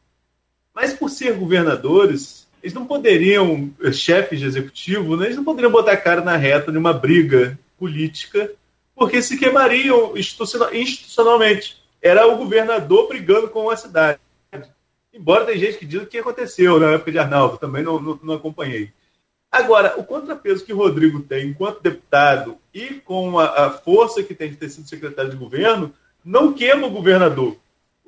Mas por ser governadores, eles não poderiam, eh, chefes de executivo, né, eles não poderiam botar a cara na reta de uma briga política porque se queimariam institucionalmente. Era o governador brigando com a cidade. Embora tem gente que diz que aconteceu na época de Arnaldo, também não, não, não acompanhei. Agora, o contrapeso que o Rodrigo tem enquanto deputado e com a, a, força que tem de ter sido secretário de governo, não queima o governador.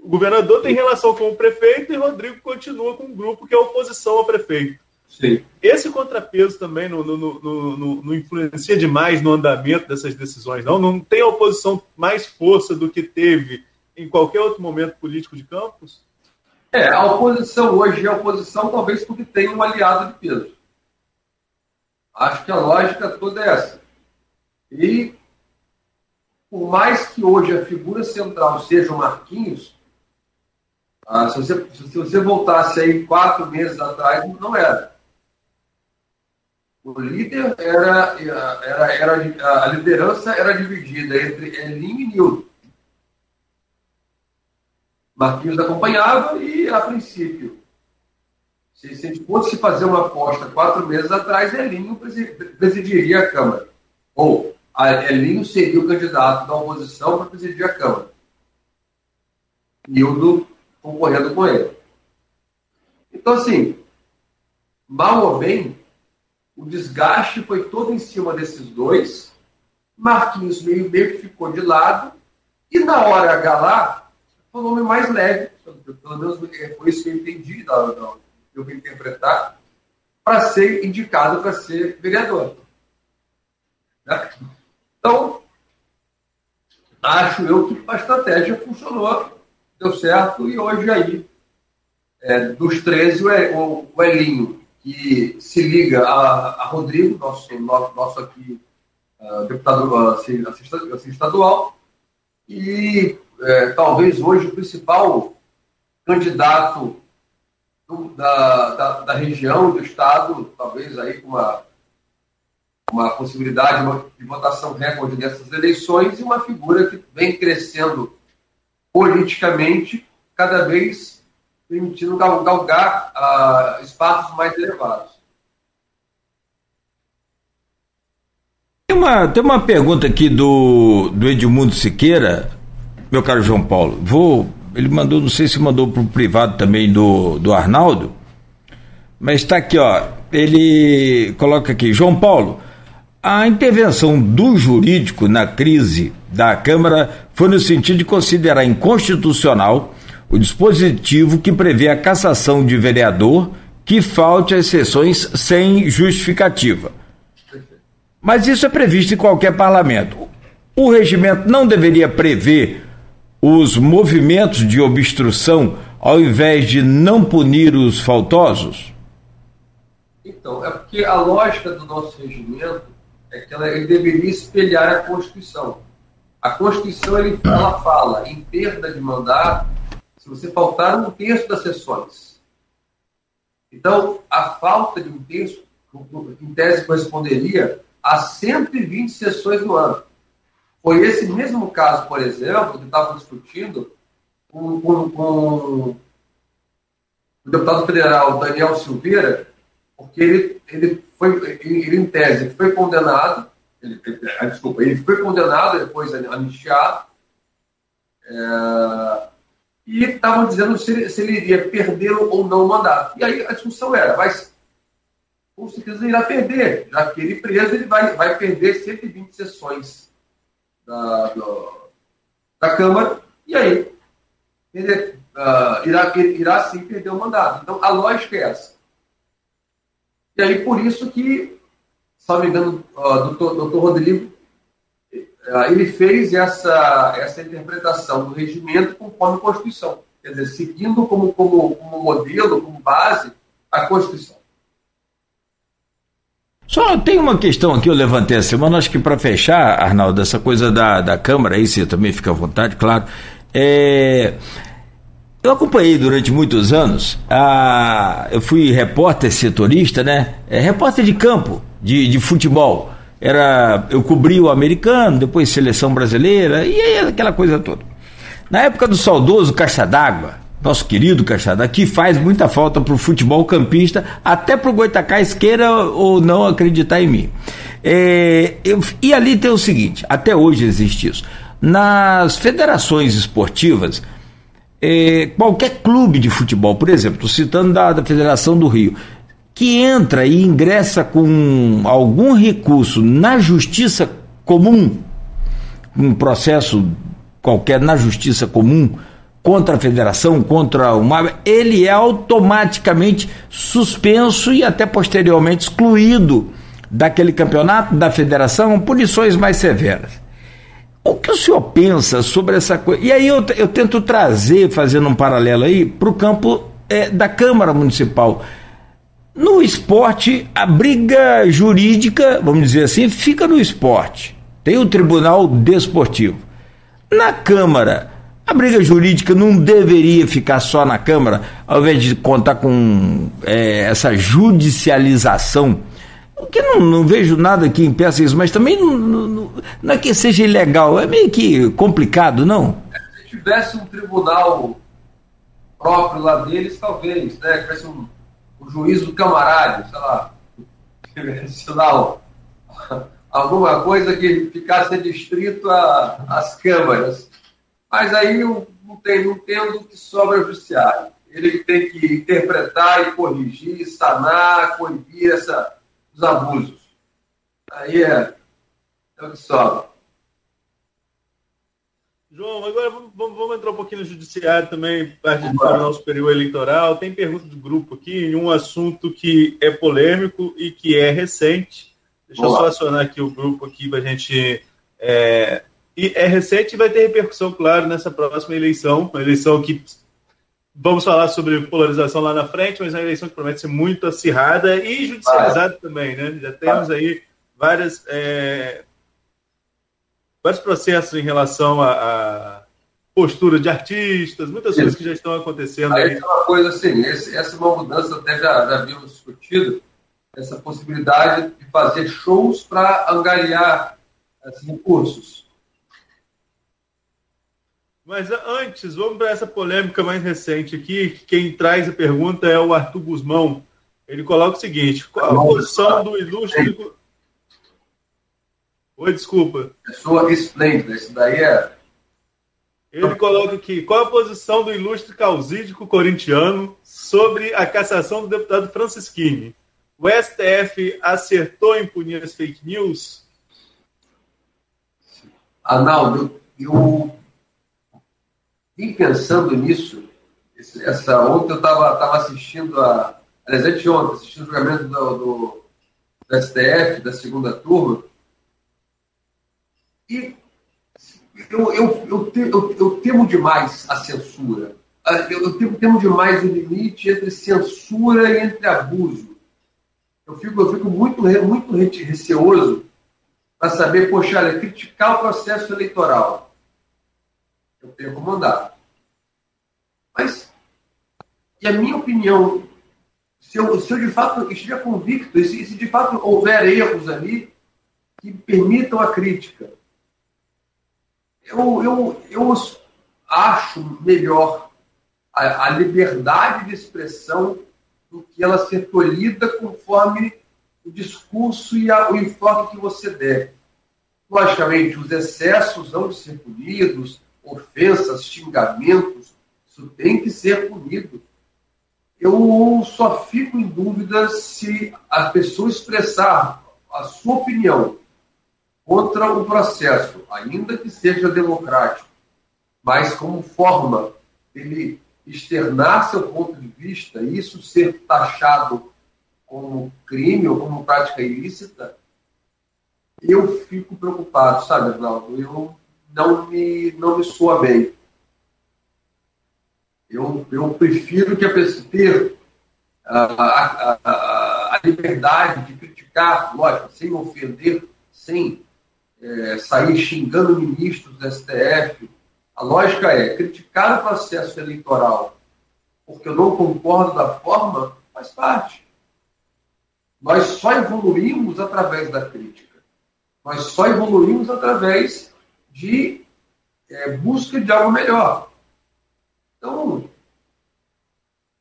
O governador tem relação com o prefeito e Rodrigo continua com um grupo que é oposição ao prefeito. Sim. Esse contrapeso também não, não, influencia demais no andamento dessas decisões, não? Não tem a oposição mais força do que teve em qualquer outro momento político de Campos? É, a oposição hoje é a oposição talvez porque tem um aliado de peso. Acho que a lógica toda é essa. E por mais que hoje a figura central seja o Marquinhos, ah, se, você, se você voltasse aí quatro meses atrás, não era. O líder era, era, era, a liderança era dividida entre Elinho e Nildo. Marquinhos acompanhava e, a princípio, se, se a gente fosse fazer uma aposta quatro meses atrás, Elinho presidiria a Câmara. Ou Elinho seria o candidato da oposição para presidir a Câmara. Nildo concorrendo com ele. Então, assim, mal ou bem, o desgaste foi todo em cima desses dois. Marquinhos meio, meio que ficou de lado. E na hora H foi o nome mais leve, pelo menos foi isso que eu entendi, eu vou interpretar, para ser indicado para ser vereador. Né? Então, acho eu que a estratégia funcionou, deu certo, e hoje aí, é, dos 13, o, o Elinho que se liga a, a Rodrigo, nosso, nosso, nosso aqui uh, deputado uh, estadual, e uh, talvez hoje o principal candidato do, da, da, da, região, do estado, talvez aí com uma, uma possibilidade de votação recorde nessas eleições, e uma figura que vem crescendo politicamente cada vez permitindo galgar uh, espaços mais elevados. Tem uma, tem uma pergunta aqui do, do Edmundo Siqueira, meu caro João Paulo. Vou, ele mandou, não sei se mandou para o privado também do, do Arnaldo, mas está aqui, ó. Ele coloca aqui, João Paulo, a intervenção do jurídico na crise da Câmara foi no sentido de considerar inconstitucional o dispositivo que prevê a cassação de vereador que falte às sessões sem justificativa. Mas isso é previsto em qualquer parlamento. O regimento não deveria prever os movimentos de obstrução ao invés de não punir os faltosos? Então, é porque a lógica do nosso regimento é que ela, ele deveria espelhar a Constituição. A Constituição ele, ela fala em perda de mandato se você faltar um terço das sessões. Então, a falta de um terço, em tese, corresponderia a 120 sessões no ano. Foi esse mesmo caso, por exemplo, que estava discutindo com, com, com, o deputado federal Daniel Silveira, porque ele, ele foi, ele, ele em tese, foi condenado, ele, ah, desculpa, ele foi condenado, depois anistiado, é, e estavam dizendo se ele, se ele iria perder ou não o mandato. E aí a discussão era, mas com certeza ele irá perder, já que ele preso, ele vai, vai perder 120 sessões da, do, da Câmara, e aí ele uh, irá, irá sim perder o mandato. Então a lógica é essa. E aí por isso que, me engano, uh, doutor, doutor Rodrigo ah, ele fez essa, essa interpretação do regimento conforme a Constituição. Quer dizer, seguindo como, como, como modelo, como base, a Constituição. Só tem uma questão aqui, eu levantei a semana, acho que para fechar, Arnaldo, essa coisa da, da Câmara, aí você também fica à vontade, claro. É, eu acompanhei durante muitos anos, a, eu fui repórter setorista, né? É, repórter de campo, de, de futebol. Era, eu cobri o americano, depois seleção brasileira, e aí aquela coisa toda. Na época do saudoso Caixa d'Água, nosso querido Caixa d'Água, que faz muita falta para o futebol campista, até para o Goitacás queira ou não acreditar em mim. É, eu, e ali tem o seguinte: até hoje existe isso. Nas federações esportivas, é, qualquer clube de futebol, por exemplo, estou citando da, da Federação do Rio, que entra e ingressa com algum recurso na justiça comum, um processo qualquer na justiça comum, contra a federação, contra o MAB, ele é automaticamente suspenso e até posteriormente excluído daquele campeonato, da federação, punições mais severas. O que o senhor pensa sobre essa coisa? E aí eu, eu tento trazer, fazendo um paralelo aí, para o campo é, da Câmara Municipal. No esporte, a briga jurídica, vamos dizer assim, fica no esporte. Tem o Tribunal Desportivo. Na Câmara, a briga jurídica não deveria ficar só na Câmara, ao invés de contar com é, essa judicialização que não, não vejo nada que impeça isso, mas também não, não, não, é que seja ilegal, é meio que complicado, não? Se tivesse um tribunal próprio lá deles, talvez, né? Tivesse um, um juiz do camarário, sei lá, [LAUGHS] lá, alguma coisa que ficasse distrito às câmaras. Mas aí não, tem, não tendo que sobra o judiciário. Ele tem que interpretar e corrigir, sanar, coibir essa dos abusos. Aí é, é o que sobra. João, agora vamos, vamos, entrar um pouquinho no judiciário também, parte do nosso período eleitoral. Tem pergunta do grupo aqui em um assunto que é polêmico e que é recente. Deixa Olá. eu só acionar aqui o grupo aqui para a gente. É, e é recente e vai ter repercussão, claro, nessa próxima eleição, uma eleição que Vamos falar sobre polarização lá na frente, mas é uma eleição que promete ser muito acirrada e judicializada ah, também, né? Já temos aí várias, é, vários processos em relação a, a, postura de artistas, muitas Sim. coisas que já estão acontecendo. Aí, aí. é uma coisa assim, esse, essa é uma mudança, até já, já vimos discutido, essa possibilidade de fazer shows para angariar assim, recursos. Mas antes, vamos para essa polêmica mais recente aqui. Quem traz a pergunta é o Arthur Guzmão. Ele coloca o seguinte: qual a posição do ilustre. Oi, desculpa. Pessoa esplêndida, isso daí é. Ele coloca aqui: qual a posição do ilustre causídico corintiano sobre a cassação do deputado Francisquini? O STF acertou em punir as fake news? Arnaldo, eu vim pensando nisso. Essa, ontem eu estava tava assistindo a. Aliás, anteontem, assistindo o julgamento do, do, do STF, da segunda turma. E eu, eu, eu, eu, eu temo demais a censura. Eu, eu temo, temo demais o limite entre censura e entre abuso. Eu fico, eu fico muito, muito receoso para saber, poxa, olha, criticar o processo eleitoral eu tenho como. Mas, e a minha opinião, se eu, se eu de fato estiver convicto, e se, se de fato houver erros ali que permitam a crítica, eu, eu, eu acho melhor a, a liberdade de expressão do que ela ser tolhida conforme o discurso e a, o enfoque que você der. Logicamente, os excessos vão ser punidos, ofensas, xingamentos, isso tem que ser punido. Eu só fico em dúvida se a pessoa expressar a sua opinião contra o processo, ainda que seja democrático, mas como forma ele externar seu ponto de vista, isso ser taxado como crime ou como prática ilícita, eu fico preocupado, sabe, Arnaldo? Eu não me, não me soa bem. Eu, eu prefiro que a pessoa ter a, a, a liberdade de criticar, lógico, sem ofender, sem é, sair xingando ministros do STF. A lógica é criticar o processo eleitoral porque eu não concordo da forma, faz parte. Nós só evoluímos através da crítica. Nós só evoluímos através de é, busca de algo melhor. Então,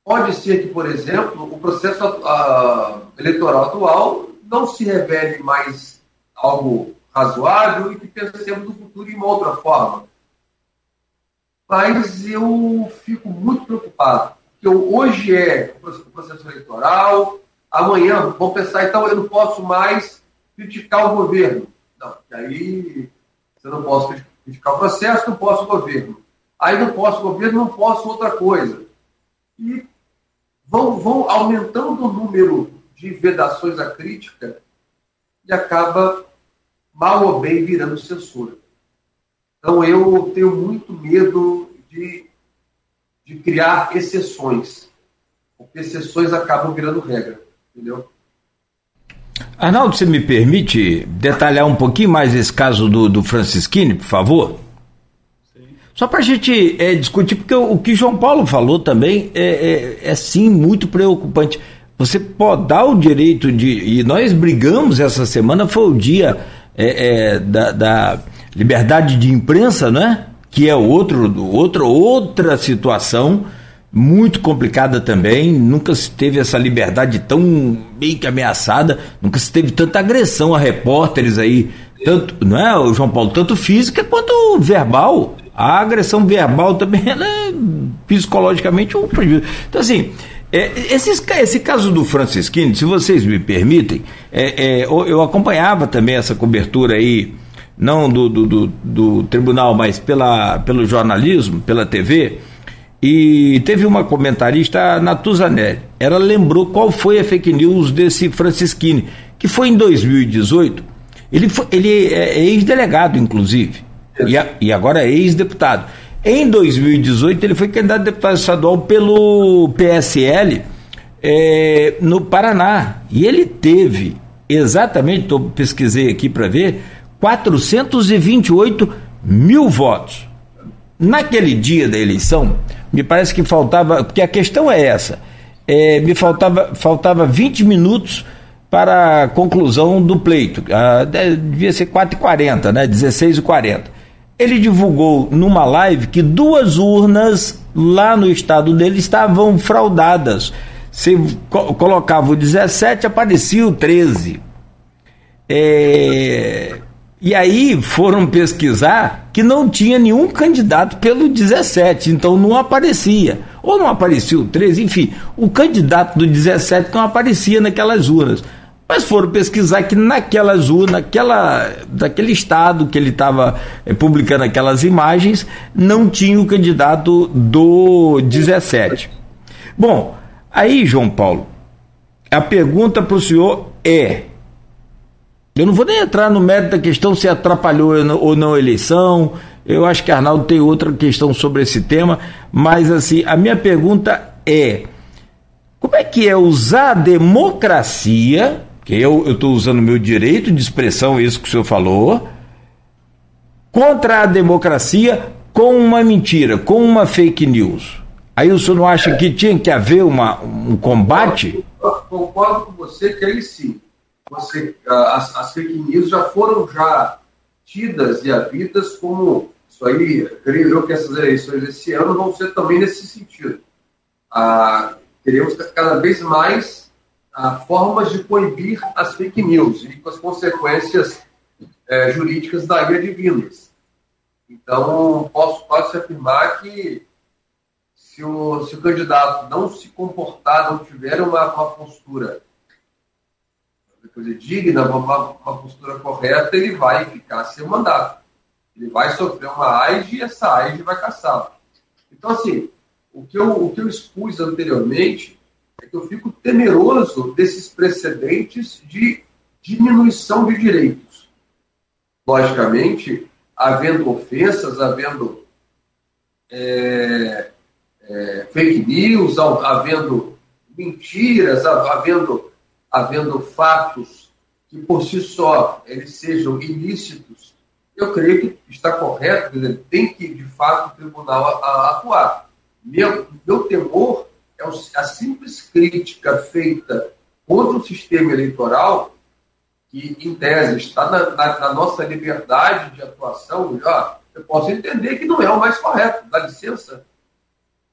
pode ser que, por exemplo, o processo a, eleitoral atual não se revele mais algo razoável e que pensemos no futuro de uma outra forma. Mas eu fico muito preocupado, porque hoje é o processo eleitoral, amanhã vão pensar, então eu não posso mais criticar o governo. Não, aí você não posso criticar o processo, não posso o governo. Aí não posso o governo, não posso outra coisa. E vão, vão aumentando o número de vedações à crítica e acaba, mal ou bem, virando censura. Então eu tenho muito medo de, de criar exceções, porque exceções acabam virando regra, entendeu? Arnaldo, você me permite detalhar um pouquinho mais esse caso do, do Francisquini, por favor? Só para a gente é, discutir, porque o, o, que João Paulo falou também é, é, é, sim muito preocupante. Você pode dar o direito de. E nós brigamos essa semana, foi o dia é, é, da, da, liberdade de imprensa, né? Que é outro, outro, outra situação muito complicada também. Nunca se teve essa liberdade tão bem que ameaçada, nunca se teve tanta agressão a repórteres aí, tanto, não é, o João Paulo, tanto física quanto verbal. A agressão verbal também é psicologicamente um prejuízo. Então, assim, é, esse, caso do Francisquini, se vocês me permitem, é, é, eu acompanhava também essa cobertura aí, não do, do, do, do, tribunal, mas pela, pelo jornalismo, pela TV, e teve uma comentarista, Natuzanelli, ela lembrou qual foi a fake news desse Francisquini, que foi em 2018, ele, foi, ele é ex-delegado, inclusive, e, a, e agora é ex-deputado. Em 2018, ele foi candidato a deputado estadual pelo PSL é, no Paraná. E ele teve, exatamente, tô, pesquisei aqui para ver, 428 mil votos. Naquele dia da eleição, me parece que faltava, porque a questão é essa, é, me faltava, faltava 20 minutos para a conclusão do pleito. Ah, devia ser 4h40, né? 16h40. Ele divulgou numa live que duas urnas lá no estado dele estavam fraudadas. Você colocava o 17, aparecia o 13. É... E aí foram pesquisar que não tinha nenhum candidato pelo 17, então não aparecia. Ou não aparecia o 13, enfim, o candidato do 17 não aparecia naquelas urnas. Mas foram pesquisar que naquelas urnas, naquela, daquele estado que ele estava é, publicando aquelas imagens, não tinha o candidato do 17. Bom, aí, João Paulo, a pergunta para o senhor é: eu não vou nem entrar no mérito da questão se atrapalhou ou não a eleição. Eu acho que Arnaldo tem outra questão sobre esse tema, mas assim, a minha pergunta é: como é que é usar a democracia que eu estou usando meu direito de expressão, isso que o senhor falou, contra a democracia com uma mentira, com uma fake news. Aí o senhor não acha que tinha que haver uma, um combate? Concordo com você que aí sim. Você, as, as fake news já foram já tidas e havidas como isso aí, creio eu que essas eleições esse ano vão ser também nesse sentido. Ah, teremos cada vez mais formas de coibir as fake news e com as consequências é, jurídicas daí advindas. Então, posso quase afirmar que se o, se o candidato não se comportar, não tiver uma, uma postura dizer, digna, uma, uma postura correta, ele vai ficar sem mandato. Ele vai sofrer uma AIG e essa AIG vai caçá-lo. Então, assim, o que, eu, o que eu expus anteriormente é que eu fico temeroso desses precedentes de diminuição de direitos. Logicamente, havendo ofensas, havendo é, é, fake news, havendo mentiras, havendo, havendo fatos que por si só eles sejam ilícitos, eu creio que está correto, dizer, tem que, de fato, o tribunal atuar. Meu, meu temor a simples crítica feita contra o sistema eleitoral, que, em tese, está na, na, na nossa liberdade de atuação, já, eu posso entender que não é o mais correto, dá licença.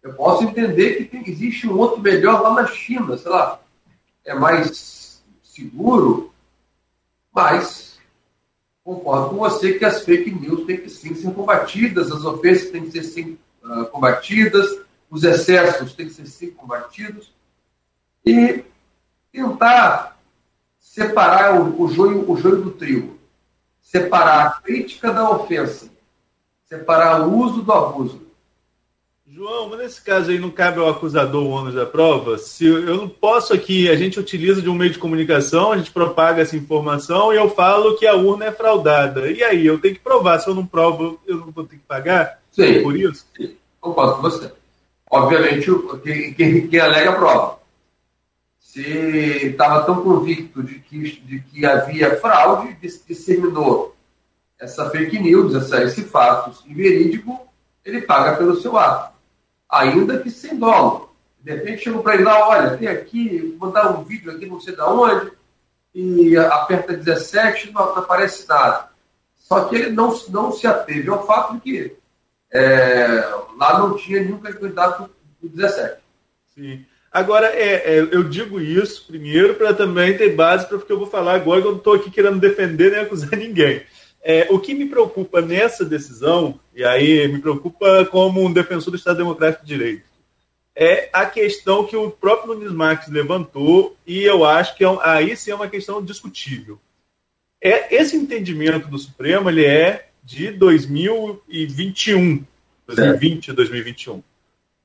Eu posso entender que tem, existe um outro melhor lá na China, sei lá, é mais seguro, mas concordo com você que as fake news têm que sim ser combatidas, as ofensas têm que ser sim uh, combatidas, os excessos têm que ser sim combatidos, e tentar separar o, o, joio, o joio do trigo, separar a crítica da ofensa, separar o uso do abuso. João, mas nesse caso aí não cabe ao acusador o ônus da prova? Se eu não posso aqui, a gente utiliza de um meio de comunicação, a gente propaga essa informação e eu falo que a urna é fraudada. E aí, eu tenho que provar. Se eu não provo, eu não vou ter que pagar? Sim. Por isso? Sim. Concordo com você. Obviamente, quem, quem, quem alega prova. Se estava tão convicto de que, de que havia fraude, disseminou essa fake news, essa, esse fato inverídico, ele paga pelo seu ato ainda que sem dolo. De repente chegam para ele lá, olha, tem aqui, mandar um vídeo aqui não sei de onde, e aperta 17 não, não aparece nada. Só que ele não, não se ateve ao fato de que é, lá não tinha nenhum candidato do 17. Sim. Agora, é, é, eu digo isso primeiro para também ter base para o que eu vou falar agora, que eu não estou aqui querendo defender nem acusar [LAUGHS] ninguém. É, o que me preocupa nessa decisão, e aí me preocupa como um defensor do Estado Democrático de Direito, é a questão que o próprio Nunes Marques levantou, e eu acho que é aí sim é uma questão discutível. É, esse entendimento do Supremo ele é de 2021, 2020 a 2021.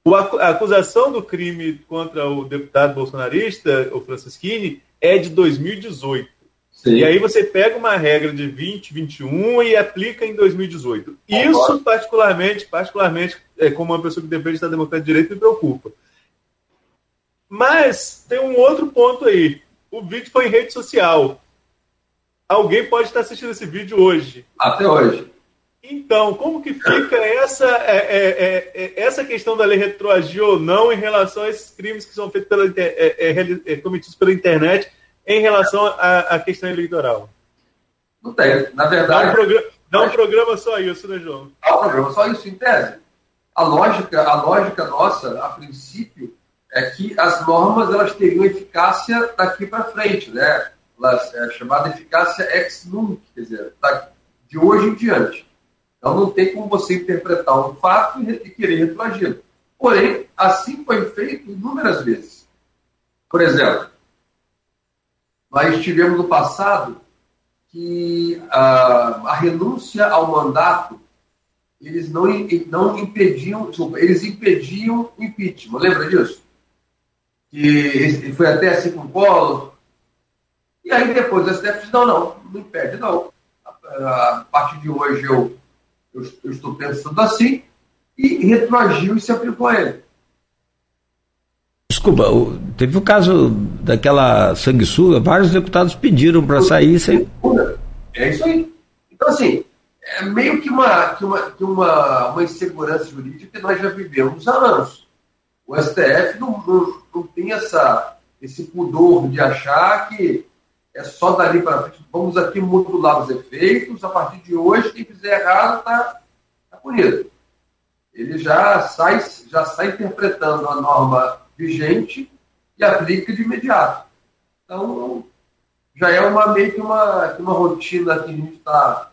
O, a acusação do crime contra o deputado bolsonarista, o Francisquini, é de 2018. Sim. E aí você pega uma regra de 20, 21 e aplica em 2018. Isso, particularmente, particularmente é, como uma pessoa que defende a democracia de direito, me preocupa. Mas tem um outro ponto aí. O vídeo foi em rede social. Alguém pode estar assistindo esse vídeo hoje. Até hoje. Então, como que fica essa, é, é, é, é essa questão da lei retroagir ou não em relação a esses crimes que são feitos pela, é, é, cometidos pela internet em relação à, à questão eleitoral? Não tem. Na verdade. Dá um, programa, dá um programa só isso, né, João? Dá um programa só isso, em tese. A lógica, a lógica nossa, a princípio, é que as normas elas teriam eficácia daqui para frente, né? Elas, é chamada eficácia ex nunc, quer dizer, de hoje em diante. Então não tem como você interpretar um fato e querer retroagir. Porém, assim foi feito inúmeras vezes. Por exemplo, nós tivemos no passado que a, a renúncia ao mandato eles não, não impediam, desculpa, eles impediam o impeachment. Lembra disso? Que foi até assim com o Collor. E aí depois o STF disse, não, não, não impede, não. A, a partir de hoje eu, eu, eu, estou pensando assim e retroagiu e se aplicou a ele. Desculpa, teve o caso daquela sanguessuga, vários deputados pediram para sair sem. É isso aí. Então, assim, é meio que uma, que uma, que uma, uma insegurança jurídica que nós já vivemos há anos. O STF não, não, não tem essa, esse pudor de achar que é só dali para frente, vamos aqui modular os efeitos, a partir de hoje, quem fizer errado está tá punido. Ele já sai, já sai interpretando a norma vigente e aplica de imediato. Então, já é uma meio que uma, uma rotina que a gente tá,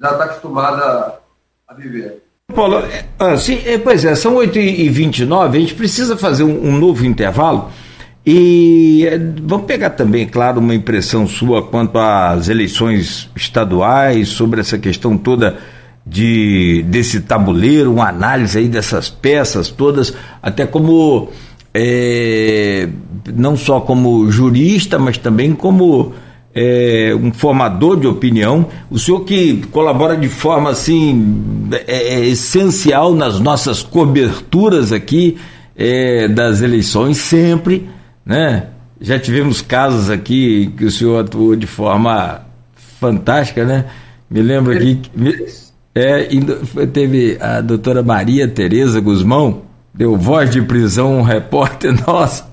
já está acostumada a viver. Paulo, sim, é, pois é, são 8h29, a gente precisa fazer um, um novo intervalo. E é, vamos pegar também, claro, uma impressão sua quanto às eleições estaduais, sobre essa questão toda de desse tabuleiro, uma análise aí dessas peças todas, até como é, não só como jurista, mas também como é, um formador de opinião. O senhor que colabora de forma assim é, essencial nas nossas coberturas aqui das eleições, sempre, né? Já tivemos casos aqui que o senhor atuou de forma fantástica, né? Me lembro aqui. É, teve a doutora Maria Tereza Guzmão, deu voz de prisão um repórter [LAUGHS] nosso,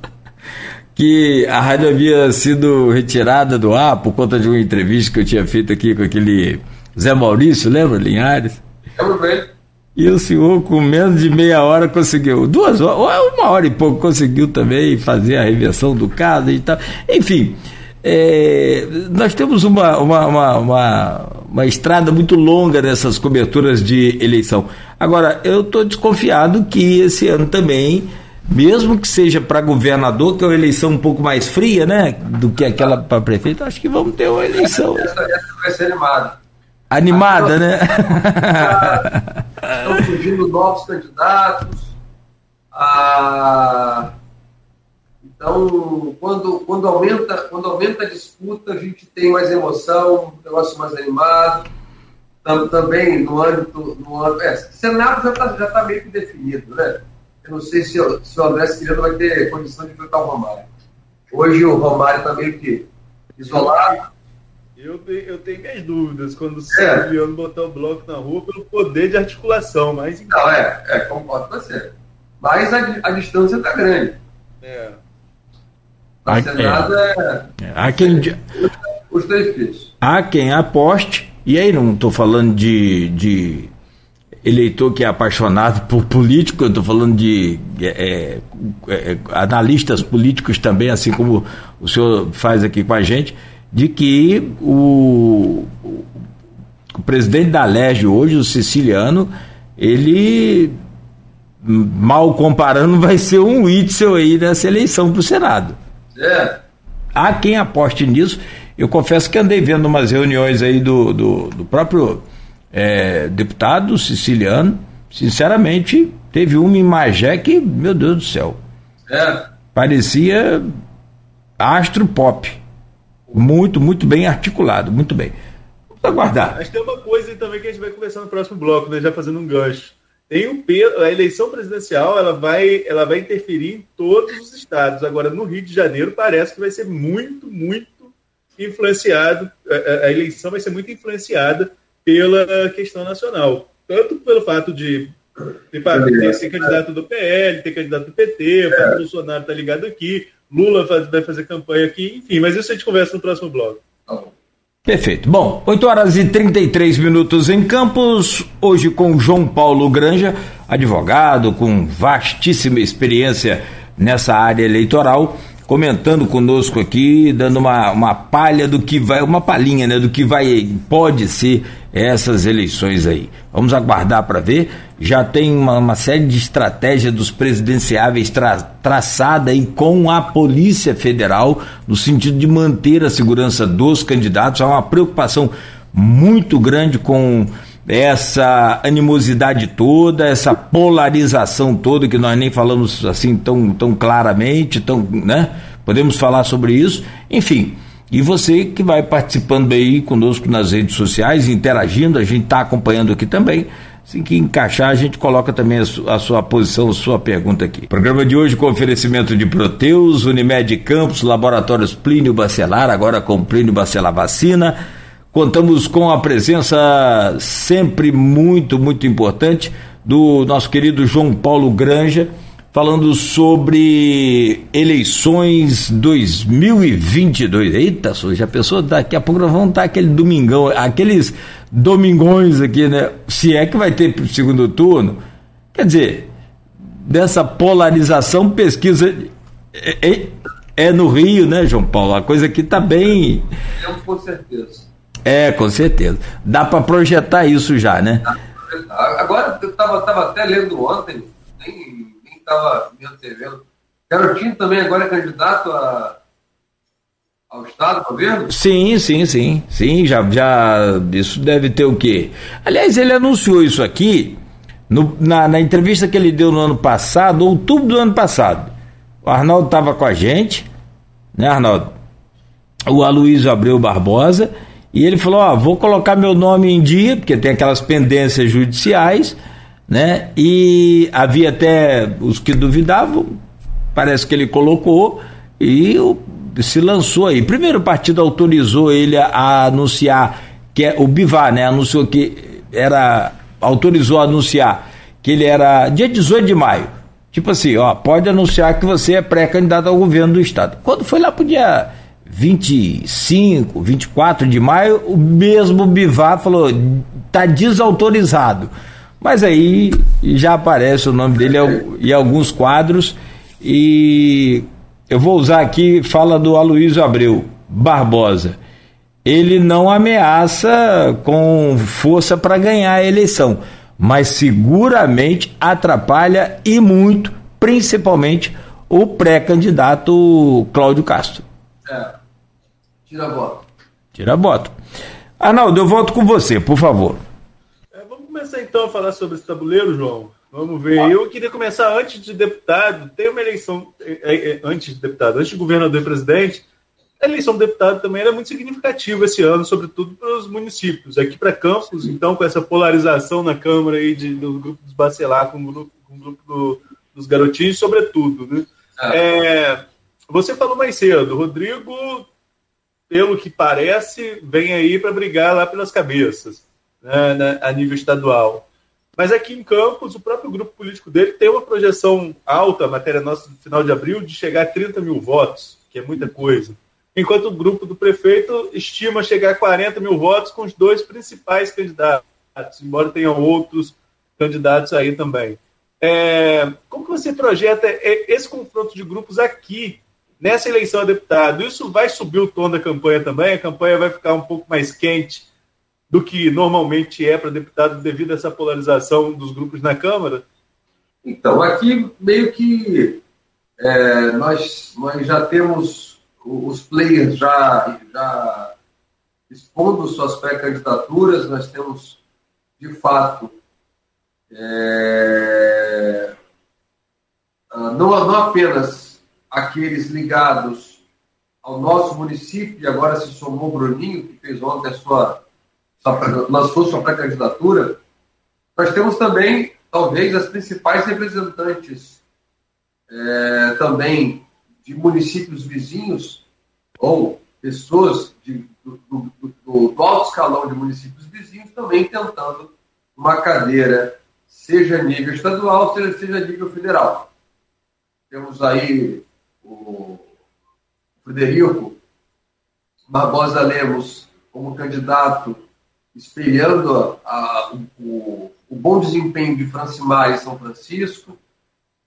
que a rádio havia sido retirada do ar por conta de uma entrevista que eu tinha feito aqui com aquele Zé Maurício, lembra, Linhares? Lembro bem. E o senhor, com menos de meia hora, conseguiu, duas horas, uma hora e pouco, conseguiu também fazer a reversão do caso e tal. Enfim, é, nós temos uma, uma, uma, uma, uma estrada muito longa dessas coberturas de eleição. Agora, eu estou desconfiado que esse ano também, mesmo que seja para governador, que é uma eleição um pouco mais fria, né, do que aquela para prefeito, acho que vamos ter uma eleição. Essa, essa vai ser animada. Animada, né? [LAUGHS] Estão surgindo novos candidatos. Ah, então, quando, quando, aumenta, quando aumenta a disputa, a gente tem mais emoção, um negócio mais animado. Também no âmbito. No âmbito é, Senado já está já tá meio que definido, né? Eu não sei se, se o André Cirilo vai ter condição de enfrentar o Romário. Hoje o Romário está meio que isolado eu, eu tenho minhas dúvidas quando o é. botar o bloco na rua pelo poder de articulação, mas. Não, é, é concordo com você. Mas a, a distância está grande. É. Há, é, é, há quem, os três filhos. Há quem aposte, e aí não estou falando de, de eleitor que é apaixonado por político, eu estou falando de é, é, é, analistas políticos também, assim como o senhor faz aqui com a gente, de que o, o presidente da LERJ hoje, o siciliano, ele, mal comparando, [LAUGHS] vai ser um Witzel aí nessa eleição para o Senado. É. Há quem aposte nisso. Eu confesso que andei vendo umas reuniões aí do, do, do próprio é, deputado siciliano. Sinceramente, teve uma em Magé que, meu Deus do céu, é. parecia astro pop. Muito, muito bem articulado, muito bem. Vamos aguardar. Mas tem uma coisa também que a gente vai conversar no próximo bloco, né, já fazendo um gancho. Tem um peso, a eleição presidencial ela vai, ela vai interferir em todos os estados. Agora, no Rio de Janeiro, parece que vai ser muito, muito influenciado, a, a eleição vai ser muito influenciada pela questão nacional. Tanto pelo fato de ter, ter ser candidato do PL, ter candidato do PT, o é. Bolsonaro está ligado aqui, Lula vai fazer campanha aqui, enfim, mas isso a gente conversa no próximo bloco. Perfeito. Bom, 8 horas e 33 minutos em Campos, hoje com João Paulo Granja, advogado com vastíssima experiência nessa área eleitoral, comentando conosco aqui, dando uma, uma palha do que vai, uma palhinha, né, do que vai, pode ser essas eleições aí. Vamos aguardar para ver. Já tem uma, uma, série de estratégias dos presidenciáveis tra, traçada aí com a Polícia Federal, no sentido de manter a segurança dos candidatos. Há uma preocupação muito grande com essa animosidade toda, essa polarização toda que nós nem falamos assim tão, tão claramente, tão, né? Podemos falar sobre isso. Enfim, e você que vai participando aí conosco nas redes sociais, interagindo, a gente está acompanhando aqui também. Assim que encaixar, a gente coloca também a, su a sua posição, a sua pergunta aqui. Programa de hoje com oferecimento de Proteus, Unimed Campos, Laboratórios Plínio Bacelar, agora com Plínio Bacelar Vacina. Contamos com a presença sempre muito, muito importante do nosso querido João Paulo Granja falando sobre eleições 2022. Eita, já pensou? Daqui a pouco nós vamos estar aquele domingão, aqueles domingões aqui, né? Se é que vai ter segundo turno. Quer dizer, dessa polarização, pesquisa é, é, é no Rio, né, João Paulo? A coisa aqui está bem. É, com certeza. É, com certeza. Dá para projetar isso já, né? Agora, eu estava tava até lendo ontem, nem estava me antevendo. Garotinho também agora é candidato a, ao Estado, governo? Sim, sim, sim. Sim, já, já. Isso deve ter o quê? Aliás, ele anunciou isso aqui no, na, na entrevista que ele deu no ano passado, outubro do ano passado. O Arnaldo estava com a gente, né, Arnaldo? O Aloysio Abreu Barbosa. E ele falou: Ó, vou colocar meu nome em dia, porque tem aquelas pendências judiciais né? E havia até os que duvidavam, parece que ele colocou e se lançou aí. Primeiro o partido autorizou ele a, anunciar que é o Bivar, né? Anunciou que era autorizou a anunciar que ele era dia 18 de maio. Tipo assim, ó, pode anunciar que você é pré-candidato ao governo do estado. Quando foi lá pro dia 25, 24 de maio, o mesmo Bivar falou: tá desautorizado. Mas aí já aparece o nome dele em alguns quadros e eu vou usar aqui, fala do Aloysio Abreu Barbosa. Ele não ameaça com força para ganhar a eleição, mas seguramente atrapalha e muito, principalmente o pré-candidato Cláudio Castro. É. Tira a voto. Tira a voto. Arnaldo, eu volto com você, por favor. Começar então a falar sobre esse tabuleiro, João. Vamos ver. Ah. Eu queria começar antes de deputado. Tem uma eleição é, é, é, antes de deputado, antes de governador e presidente. A eleição do deputado também era muito significativa esse ano, sobretudo para os municípios. Aqui para Campos, então, com essa polarização na Câmara aí de, do grupo dos Bacelar com o grupo, com o grupo do, dos garotinhos, sobretudo. Né? Ah. É, você falou mais cedo, Rodrigo, pelo que parece, vem aí para brigar lá pelas cabeças, né, a nível estadual. Mas aqui em Campos, o próprio grupo político dele tem uma projeção alta, matéria nossa do final de abril, de chegar a 30 mil votos, que é muita coisa. Enquanto o grupo do prefeito estima chegar a 40 mil votos com os dois principais candidatos, embora tenham outros candidatos aí também. É, como que você projeta esse confronto de grupos aqui, nessa eleição a deputado? Isso vai subir o tom da campanha também? A campanha vai ficar um pouco mais quente do que normalmente é para deputado devido a essa polarização dos grupos na Câmara? Então, aqui meio que é, nós, nós já temos os players já, já expondo suas pré-candidaturas, nós temos, de fato, é, não, não apenas aqueles ligados ao nosso município, e agora se somou o Bruninho, que fez ontem a sua lançou sua pré-candidatura, nós temos também, talvez, as principais representantes é, também de municípios vizinhos ou pessoas de, do, do, do, do, alto escalão de municípios vizinhos também tentando uma cadeira, seja nível estadual, seja, seja nível federal. Temos aí o Frederico Barbosa Lemos como candidato espelhando a, o, o, bom desempenho de Francimar em São Francisco.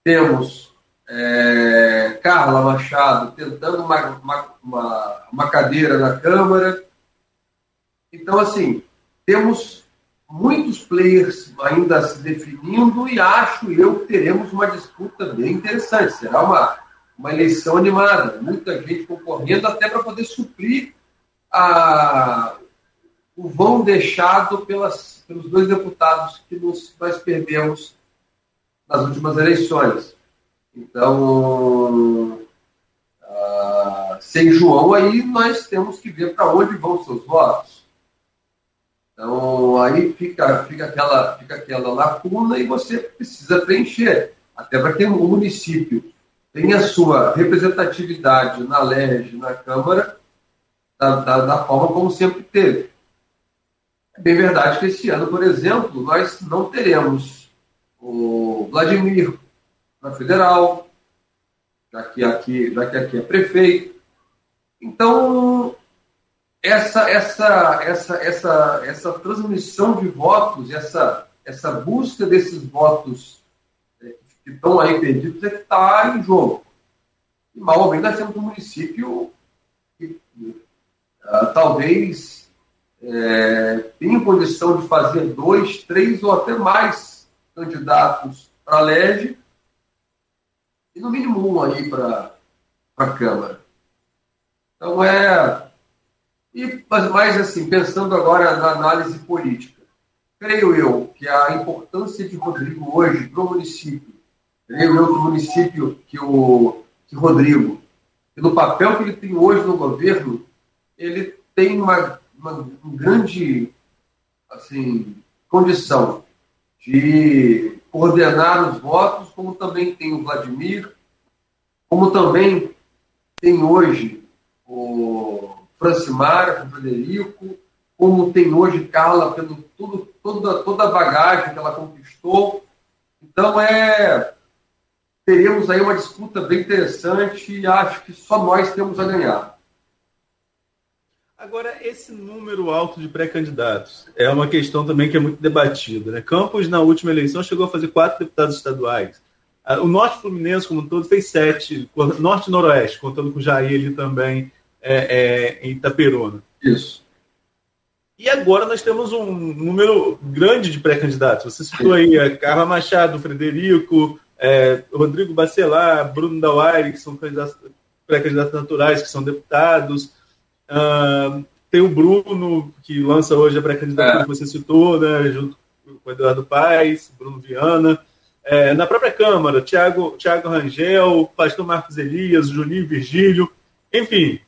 Temos é, Carla Machado tentando uma, uma, uma, uma cadeira na Câmara. Então, assim, temos muitos players ainda se definindo e acho eu que teremos uma disputa bem interessante. Será uma, uma eleição animada, muita gente concorrendo até para poder suprir a, o vão deixado pelas, pelos dois deputados que nos, nós perdemos nas últimas eleições. Então, uh, sem João, aí nós temos que ver para onde vão seus votos. Então, aí fica, fica, aquela, fica aquela lacuna e você precisa preencher. Até para que o município tenha sua representatividade na LERJ, na Câmara, da, da, da forma como sempre teve. É bem verdade que esse ano, por exemplo, nós não teremos o Vladimir na federal, já que aqui, já que aqui é prefeito. Então, essa, essa, essa, essa, essa transmissão de votos, essa, essa busca desses votos é, que estão aí perdidos é que está em jogo. E mal ou bem nós temos um município que uh, talvez é, tem condição de fazer dois, três ou até mais candidatos para a LEG e no mínimo um aí para a Câmara. Então é. E, mas mais assim, pensando agora na análise política, creio eu que a importância de Rodrigo hoje para o município, creio eu que o município que o que Rodrigo, pelo papel que ele tem hoje no governo, ele tem uma uma, uma grande assim, condição de coordenar os votos, como também tem o Vladimir, como também tem hoje o Francimar, o Frederico, como tem hoje Carla, pelo tudo, toda, toda a bagagem que ela conquistou. Então, é, teremos aí uma disputa bem interessante e acho que só nós temos a ganhar. Agora, esse número alto de pré-candidatos é uma questão também que é muito debatida. Né? Campos, na última eleição, chegou a fazer quatro deputados estaduais. Ah, o Norte Fluminense, como um todo, fez sete. Norte e Noroeste, contando com Jair ali também é, é, em Itaperuna. Isso. E agora nós temos um número grande de pré-candidatos. Você citou aí a Carla Machado, Frederico, é, Rodrigo Bacelar, Bruno Dauaire, que são pré-candidatos naturais, que são deputados. Uh, tem o Bruno, que lança hoje a pré-candidatura é. que você citou, né, junto com o Eduardo Paes, Bruno Viana. É, na própria Câmara, Tiago Thiago Rangel, Pastor Marcos Elias, Juninho Virgílio, enfim,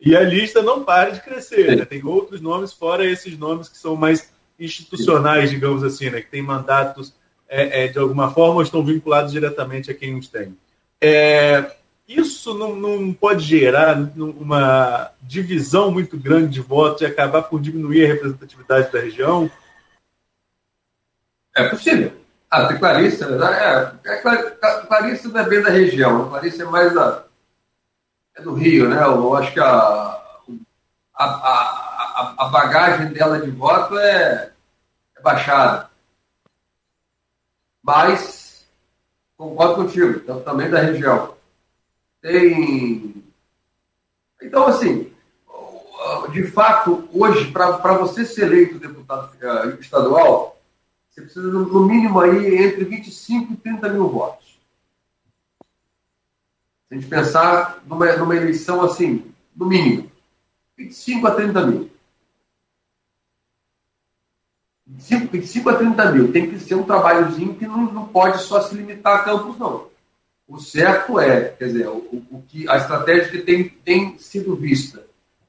e a lista não para de crescer, né? Tem outros nomes fora esses nomes que são mais institucionais, digamos assim, né? Que têm mandatos é, é, de alguma forma ou estão vinculados diretamente a quem os tem. É, isso não, não, pode gerar uma divisão muito grande de votos e acabar por diminuir a representatividade da região? É possível. Ah, tem Clarissa, né? é, é, Clarissa não é bem da região, Clarissa é mais da, é do Rio, né? Eu acho que a, a, a, a bagagem dela de voto é, é baixada. Mas, concordo contigo, também da região. Tem. Então, assim, de fato, hoje, para você ser eleito deputado eh, estadual, você precisa, no mínimo, aí, entre 25 e 30 mil votos. Se a gente pensar numa, numa eleição assim, no mínimo, 25 a 30 mil. 25, 25 a 30 mil. Tem que ser um trabalhozinho que não, não pode só se limitar a campos, não. O certo é, quer dizer, o, o que a estratégia que tem, tem sido vista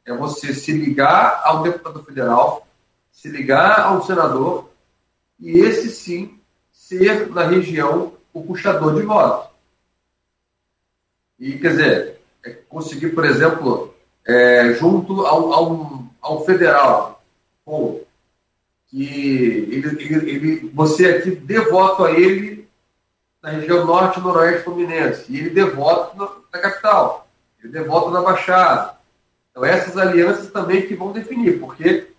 é você se ligar ao deputado federal, se ligar ao senador, e esse sim ser, na região, o puxador de votos. E, quer dizer, é conseguir, por exemplo, é, junto ao, ao, ao federal, bom, que ele, ele, ele, você aqui dê voto a ele na região norte e noroeste fluminense, e ele dê voto na, capital, ele dê voto na Baixada. Então, essas alianças também que vão definir, porque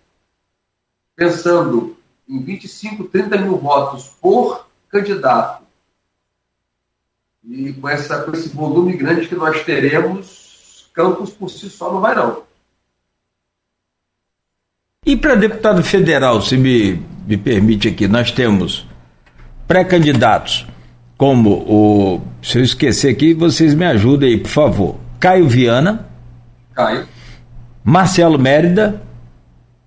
pensando em 25, 30 mil votos por candidato e com, essa, com esse volume grande que nós teremos, Campos por si só não vai não. E para deputado federal, se me, me permite aqui, nós temos pré-candidatos, como o. Se eu esquecer aqui, vocês me ajudem aí, por favor. Caio Viana. Caio. Marcelo Mérida.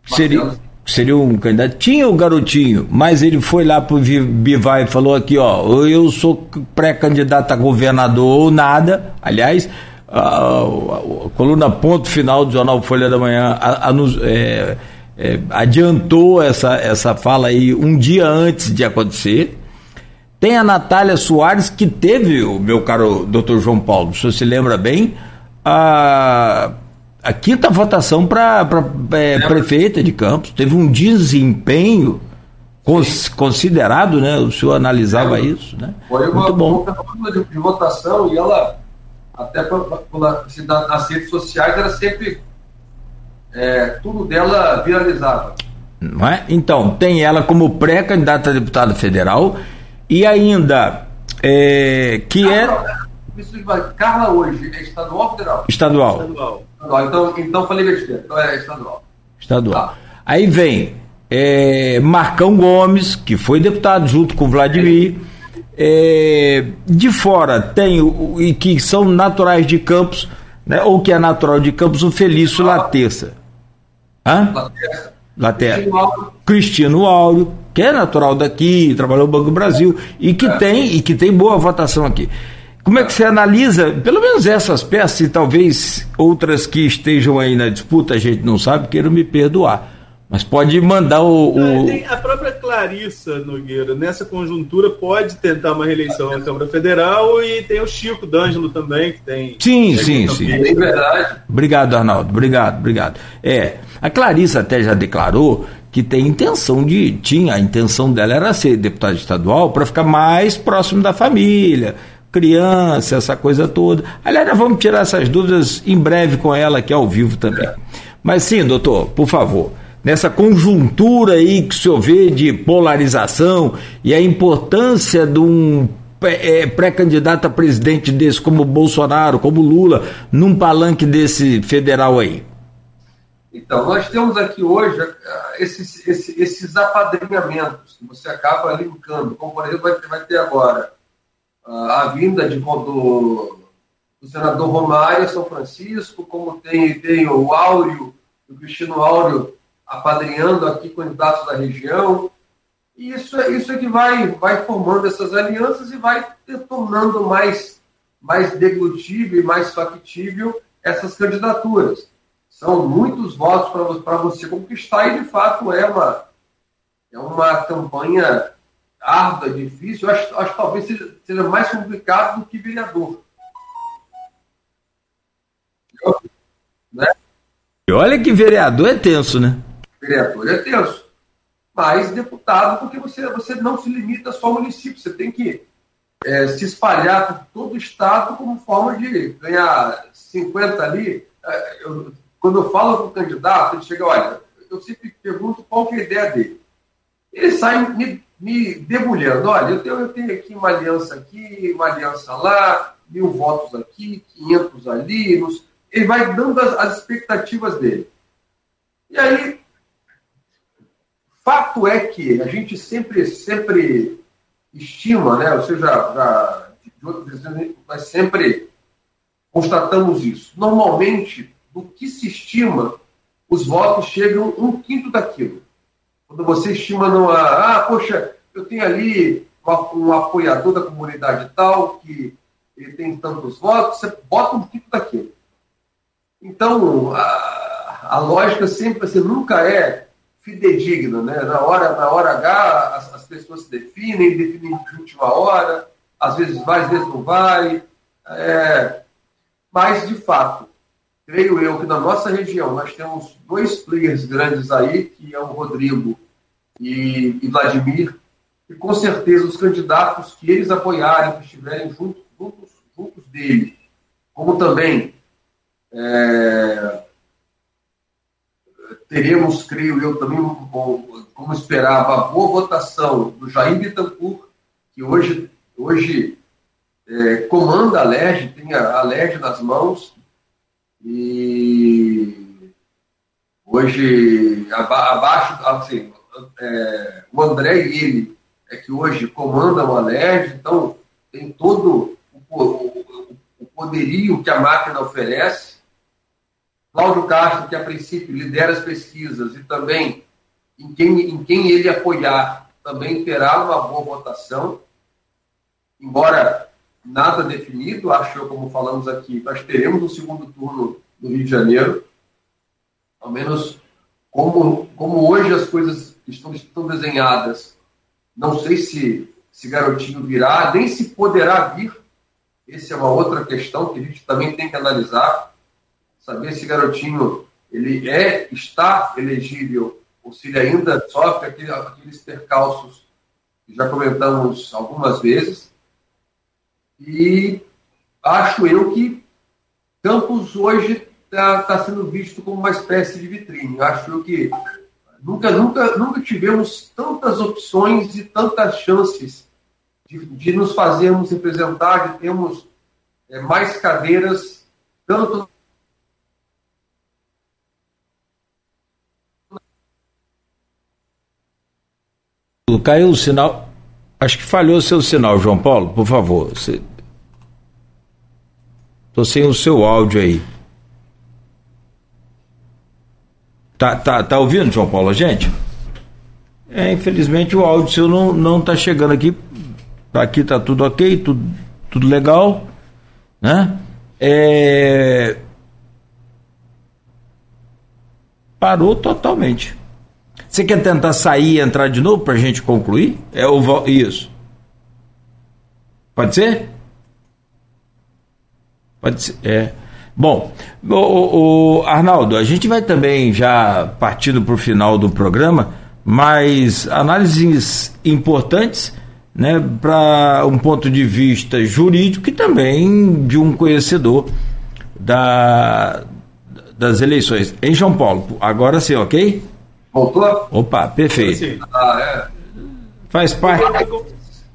Marcelo. Seria, seria um candidato. Tinha o garotinho, mas ele foi lá pro Bivar e falou aqui, ó, eu sou pré-candidato a governador ou nada. Aliás, a, a, a, coluna ponto final do jornal Folha da Manhã a, é, é, adiantou essa, essa fala aí um dia antes de acontecer. Tem a Natália Soares, que teve, o meu caro doutor João Paulo, se você se lembra bem, a a quinta votação para é, prefeita de Campos. Teve um desempenho cons, considerado, né? O senhor analisava isso, né? Foi uma, Muito bom. uma de, de votação e ela, até nas redes sociais, era sempre. É, tudo dela viralizava. Não é? Então, tem ela como pré-candidata a deputada federal e ainda é, que é. Carla hoje é estadual ou federal? Estadual. Estadual. Então, então falei besteira. Então é estadual. Estadual. Tá. Aí vem é, Marcão Gomes, que foi deputado junto com Vladimir. É, de fora tem o, e que são naturais de Campos, né, ou que é natural de Campos, o Felício ah. Laterça. Hã? Laterça. Laterça. Cristino Áureo, que é natural daqui, trabalhou no Banco do Brasil e que é. tem e que tem boa votação aqui. Como é que você analisa, pelo menos essas peças e talvez outras que estejam aí na disputa, a gente não sabe, queiram me perdoar. Mas pode mandar o. o... a própria Clarissa Nogueira, nessa conjuntura, pode tentar uma reeleição na Câmara Federal e tem o Chico D'Angelo também, que tem. Sim, sim, sim. É verdade. Obrigado, Arnaldo. Obrigado, obrigado. É, a Clarissa até já declarou que tem intenção de. Tinha, a intenção dela era ser deputada estadual para ficar mais próximo da família, criança, essa coisa toda. Aliás, nós vamos tirar essas dúvidas em breve com ela aqui ao vivo também. Mas sim, doutor, por favor nessa conjuntura aí que o senhor vê de polarização e a importância de um é, pré-candidato a presidente desse, como Bolsonaro, como Lula, num palanque desse federal aí? Então, nós temos aqui hoje ah, esses, esses, esses apadrinhamentos que você acaba linkando, como por exemplo vai ter, agora ah, a vinda de, do, do senador Romário São Francisco, como tem, tem o Áureo, o Cristino Áureo apadrinhando aqui candidatos da região. E isso, é, isso é que vai, vai formando essas alianças e vai tornando mais, mais deglutível e mais factível essas candidaturas. São muitos votos para você conquistar e, de fato, é uma, é uma campanha árdua, difícil. Eu acho, acho que talvez seja, seja mais complicado do que vereador. Né? E olha que vereador é tenso, né? vereador é tenso. Mas deputado, porque você, você não se limita só ao município, você tem que é, se espalhar por todo o estado como forma de ganhar 50 ali. É, eu, quando eu falo com o candidato, ele chega, olha, eu sempre pergunto qual que é a ideia dele. Ele sai me, me debulhando, olha, eu tenho, eu tenho aqui uma aliança aqui, uma aliança lá, mil votos aqui, 500 ali, nos... ele vai dando as, as expectativas dele. E aí, Fato é que a gente sempre, sempre estima, né? ou seja, já, de outras vezes, nós sempre constatamos isso. Normalmente, do que se estima, os votos chegam um quinto daquilo. Quando você estima numa. Ah, poxa, eu tenho ali um apoiador da comunidade tal, que ele tem tantos votos, você bota um quinto daquilo. Então, a, a lógica sempre, você nunca é fidedigna, né? Na hora, na hora H, as, as pessoas se definem, definem de última hora, às vezes vai, às vezes não vai. É, mas, de fato, creio eu que na nossa região nós temos dois players grandes aí, que é o Rodrigo e, e Vladimir, e com certeza os candidatos que eles apoiarem, que estiverem juntos, juntos, juntos dele, como também é, teremos, creio eu, também, como esperava, a boa votação do Jair Bittencourt, que hoje, hoje é, comanda a LERJ, tem a, a LERJ nas mãos, e hoje, abaixo, assim, é, o André e ele é que hoje comandam a LERJ, então tem todo o, o, o poderio que a máquina oferece, Cláudio Castro, que a princípio lidera as pesquisas e também em quem, em quem ele apoiar, também terá uma boa votação. Embora nada definido, acho eu, como falamos aqui, nós teremos um segundo turno no Rio de Janeiro. Ao menos como, como hoje as coisas estão, estão desenhadas, não sei se, se Garotinho virá, nem se poderá vir. Essa é uma outra questão que a gente também tem que analisar saber se garotinho ele é, está elegível ou se ele ainda sofre aquele, aqueles percalços que já comentamos algumas vezes. E acho eu que Campos hoje está tá sendo visto como uma espécie de vitrine. Acho eu que nunca, nunca, nunca tivemos tantas opções e tantas chances de, de nos fazermos representar, de termos é, mais cadeiras, tanto Caiu o sinal. Acho que falhou o seu sinal, João Paulo, por favor. Você... Tô sem o seu áudio aí. Tá, tá, tá ouvindo, João Paulo, a gente? É, infelizmente o áudio seu não, não tá chegando aqui. Aqui tá tudo ok, tudo, tudo legal, né? É... Parou totalmente. Você quer tentar sair e entrar de novo para a gente concluir? É o isso. Pode ser? Pode ser. É. Bom, o, o, Arnaldo, a gente vai também já partindo para o final do programa, mas análises importantes né, para um ponto de vista jurídico e também de um conhecedor da, das eleições. Em São Paulo, agora sim, ok? Voltou? Opa, perfeito. Ah, é. Faz parte.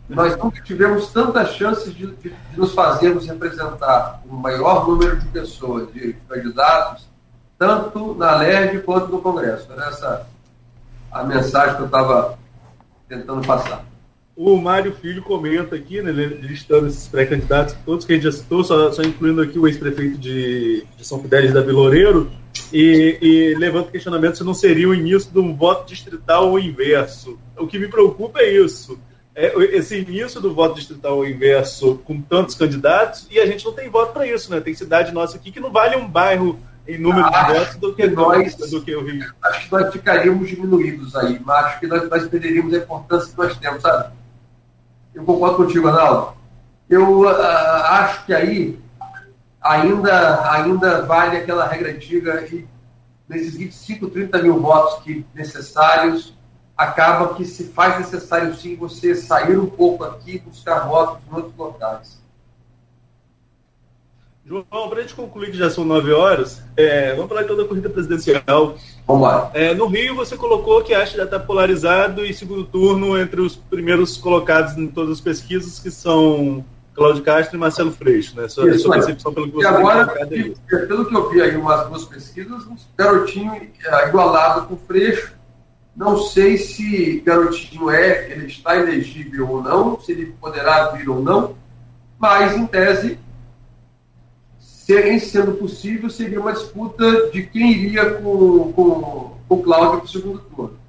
Nós nunca tivemos tantas chances de, de, de, nos fazermos representar o maior número de pessoas, de candidatos, tanto na LERJ quanto no Congresso. Era essa a mensagem que eu estava tentando passar. O Mário Filho comenta aqui, né, listando esses pré-candidatos, todos que a gente já citou, só, só incluindo aqui o ex-prefeito de, de, São Fidélis da Vila Loureiro, e, e levanta questionamento se não seria o início de um voto distrital ou inverso. O que me preocupa é isso é, esse início do voto distrital inverso com tantos candidatos e a gente não tem voto para isso, né? Tem cidade nossa aqui que não vale um bairro em número ah, de votos do que, nós, do que o Rio. Acho que nós ficaríamos diminuídos aí, mas acho que nós, nós perderíamos a importância que nós temos, sabe? Eu concordo contigo, Arnaldo. Eu uh, acho que aí ainda, ainda vale aquela regra antiga e nesses 25, 30 mil votos que necessários acaba que se faz necessário sim você sair um pouco aqui e buscar votos em outros locais. João, para a gente concluir que já são nove horas, é, vamos falar então da corrida presidencial. Vamos lá. É, no Rio, você colocou que acha que já está polarizado e segundo turno entre os primeiros colocados em todas as pesquisas, que são Cláudio Castro e Marcelo Freixo, né? Sua, Isso, sua percepção pelo que você e agora, é pelo que eu vi aí umas duas pesquisas, um garotinho é, igualado com Freixo, não sei se Garotinho é, ele está elegível ou não, se ele poderá vir ou não, mas, em tese, em sendo possível, seria uma disputa de quem iria com, com, com o Cláudio para o segundo turno.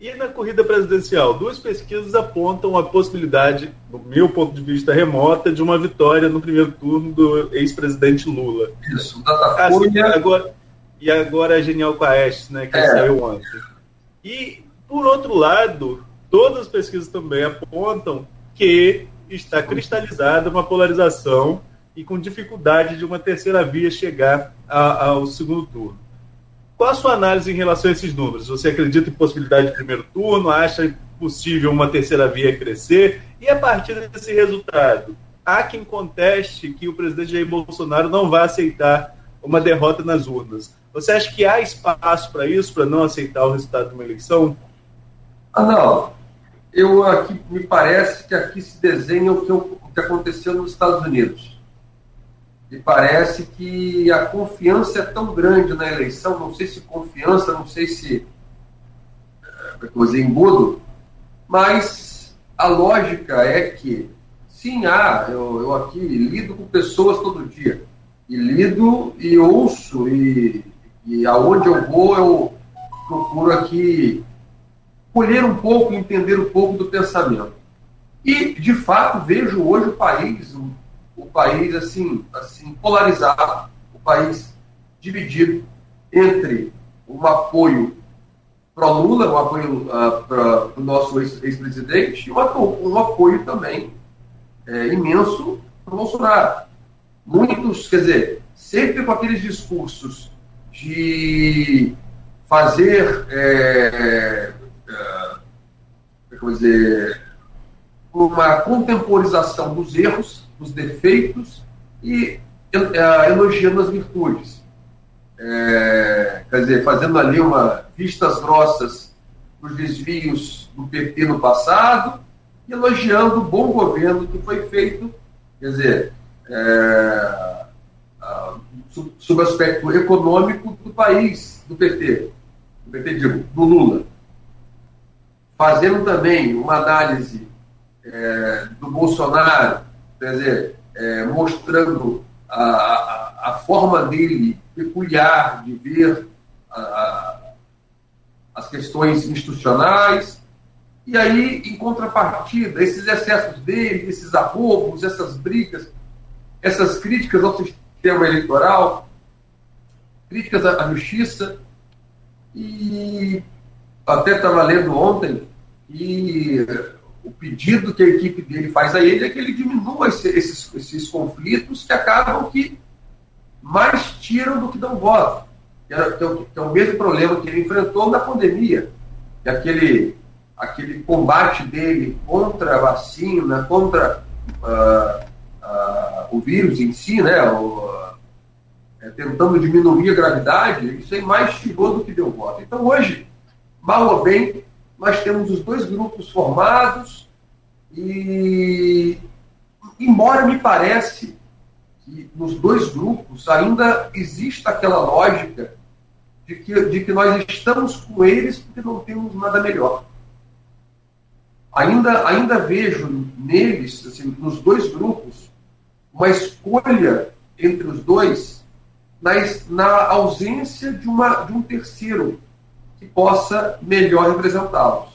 E na corrida presidencial, duas pesquisas apontam a possibilidade, do meu ponto de vista remota, de uma vitória no primeiro turno do ex-presidente Lula. Isso, Datafolha... Assim, agora, e agora a Genial Quest, né, que é. saiu ontem. E, por outro lado, todas as pesquisas também apontam que está cristalizada uma polarização e com dificuldade de uma terceira via chegar a, ao segundo turno. Qual a sua análise em relação a esses números? Você acredita em possibilidade de primeiro turno? Acha possível uma terceira via crescer? E a partir desse resultado, há quem conteste que o presidente Jair Bolsonaro não vai aceitar uma derrota nas urnas. Você acha que há espaço para isso, para não aceitar o resultado de uma eleição? Ah, não. Eu aqui me parece que aqui se desenha o que, o que aconteceu nos Estados Unidos. Me parece que a confiança é tão grande na eleição, não sei se confiança, não sei se é, coisa embudo, mas a lógica é que sim, há, eu, eu aqui lido com pessoas todo dia, e lido e ouço e e aonde eu vou, eu procuro aqui colher um pouco, entender um pouco do pensamento. E, de fato, vejo hoje o país, o, o país assim, assim, polarizado, o país dividido entre um apoio pró-Lula, um apoio uh, para o nosso ex-presidente, e um, um, apoio também é, imenso para Bolsonaro. Muitos, quer dizer, sempre com aqueles discursos de fazer, é, é, é dizer, uma contemporização dos erros, dos defeitos e é, elogiando as virtudes. É, quer dizer, fazendo ali uma vistas grossas dos desvios do PT no passado e elogiando o bom governo que foi feito, quer dizer, é, sob o aspecto econômico do país, do PT, do PT, digo, do Lula. Fazendo também uma análise é, do Bolsonaro, quer dizer, é, mostrando a, a, a, forma dele peculiar de ver a, as questões institucionais, e aí, em contrapartida, esses excessos dele, esses arrobos, essas brigas, essas críticas ao sistema eleitoral, críticas à, justiça, E até estava lendo ontem e o pedido que a equipe dele faz a ele é que ele diminua esses, esses conflitos que acabam que mais tiram do que dão voto. Que é, que, é, que é, o mesmo problema que ele enfrentou na pandemia. Que é aquele, aquele combate dele contra a vacina, contra uh, uh, o vírus em si, né? O, uh, tentando diminuir a gravidade, isso aí mais tirou do que deu voto. Então hoje, mal ou bem, nós temos os dois grupos formados e, embora me parece que nos dois grupos ainda exista aquela lógica de que, de que nós estamos com eles porque não temos nada melhor. Ainda, ainda vejo neles, assim, nos dois grupos, uma escolha entre os dois na, na ausência de, uma, de um terceiro que possa melhor representá-los.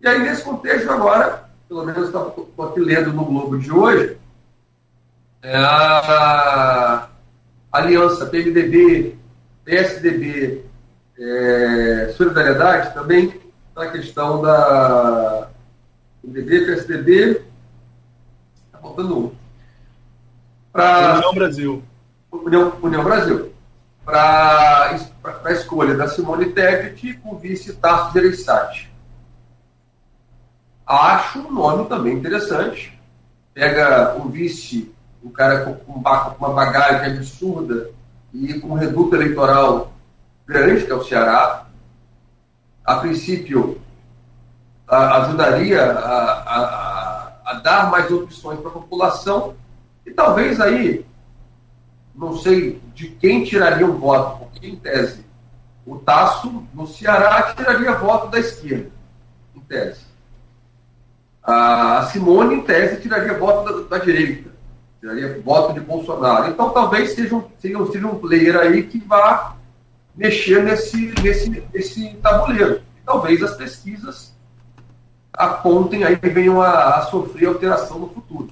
E aí, nesse contexto, agora, pelo menos estou aqui lendo no Globo de hoje, é a aliança PMDB, PSDB, é, Solidariedade também na questão da PMDB, PSDB, está faltando um. Pra, União Brasil. União, União Brasil para a escolha da Simone Tebet com o vice Tasso Gereissati. Acho um nome também interessante. Pega o vice, um cara com uma bagagem absurda e com um reduto eleitoral grande, que é o Ceará. A princípio, ajudaria a, a, a dar mais opções para a população e talvez aí não sei de quem tiraria um voto, porque, em tese, o Tasso, no Ceará, tiraria voto da esquerda, em tese. A Simone, em tese, tiraria voto da, da direita, tiraria voto de Bolsonaro. Então, talvez seja um, seja, seja um player aí que vá mexer nesse, nesse, nesse tabuleiro. E talvez as pesquisas apontem aí venham a, a sofrer alteração no futuro.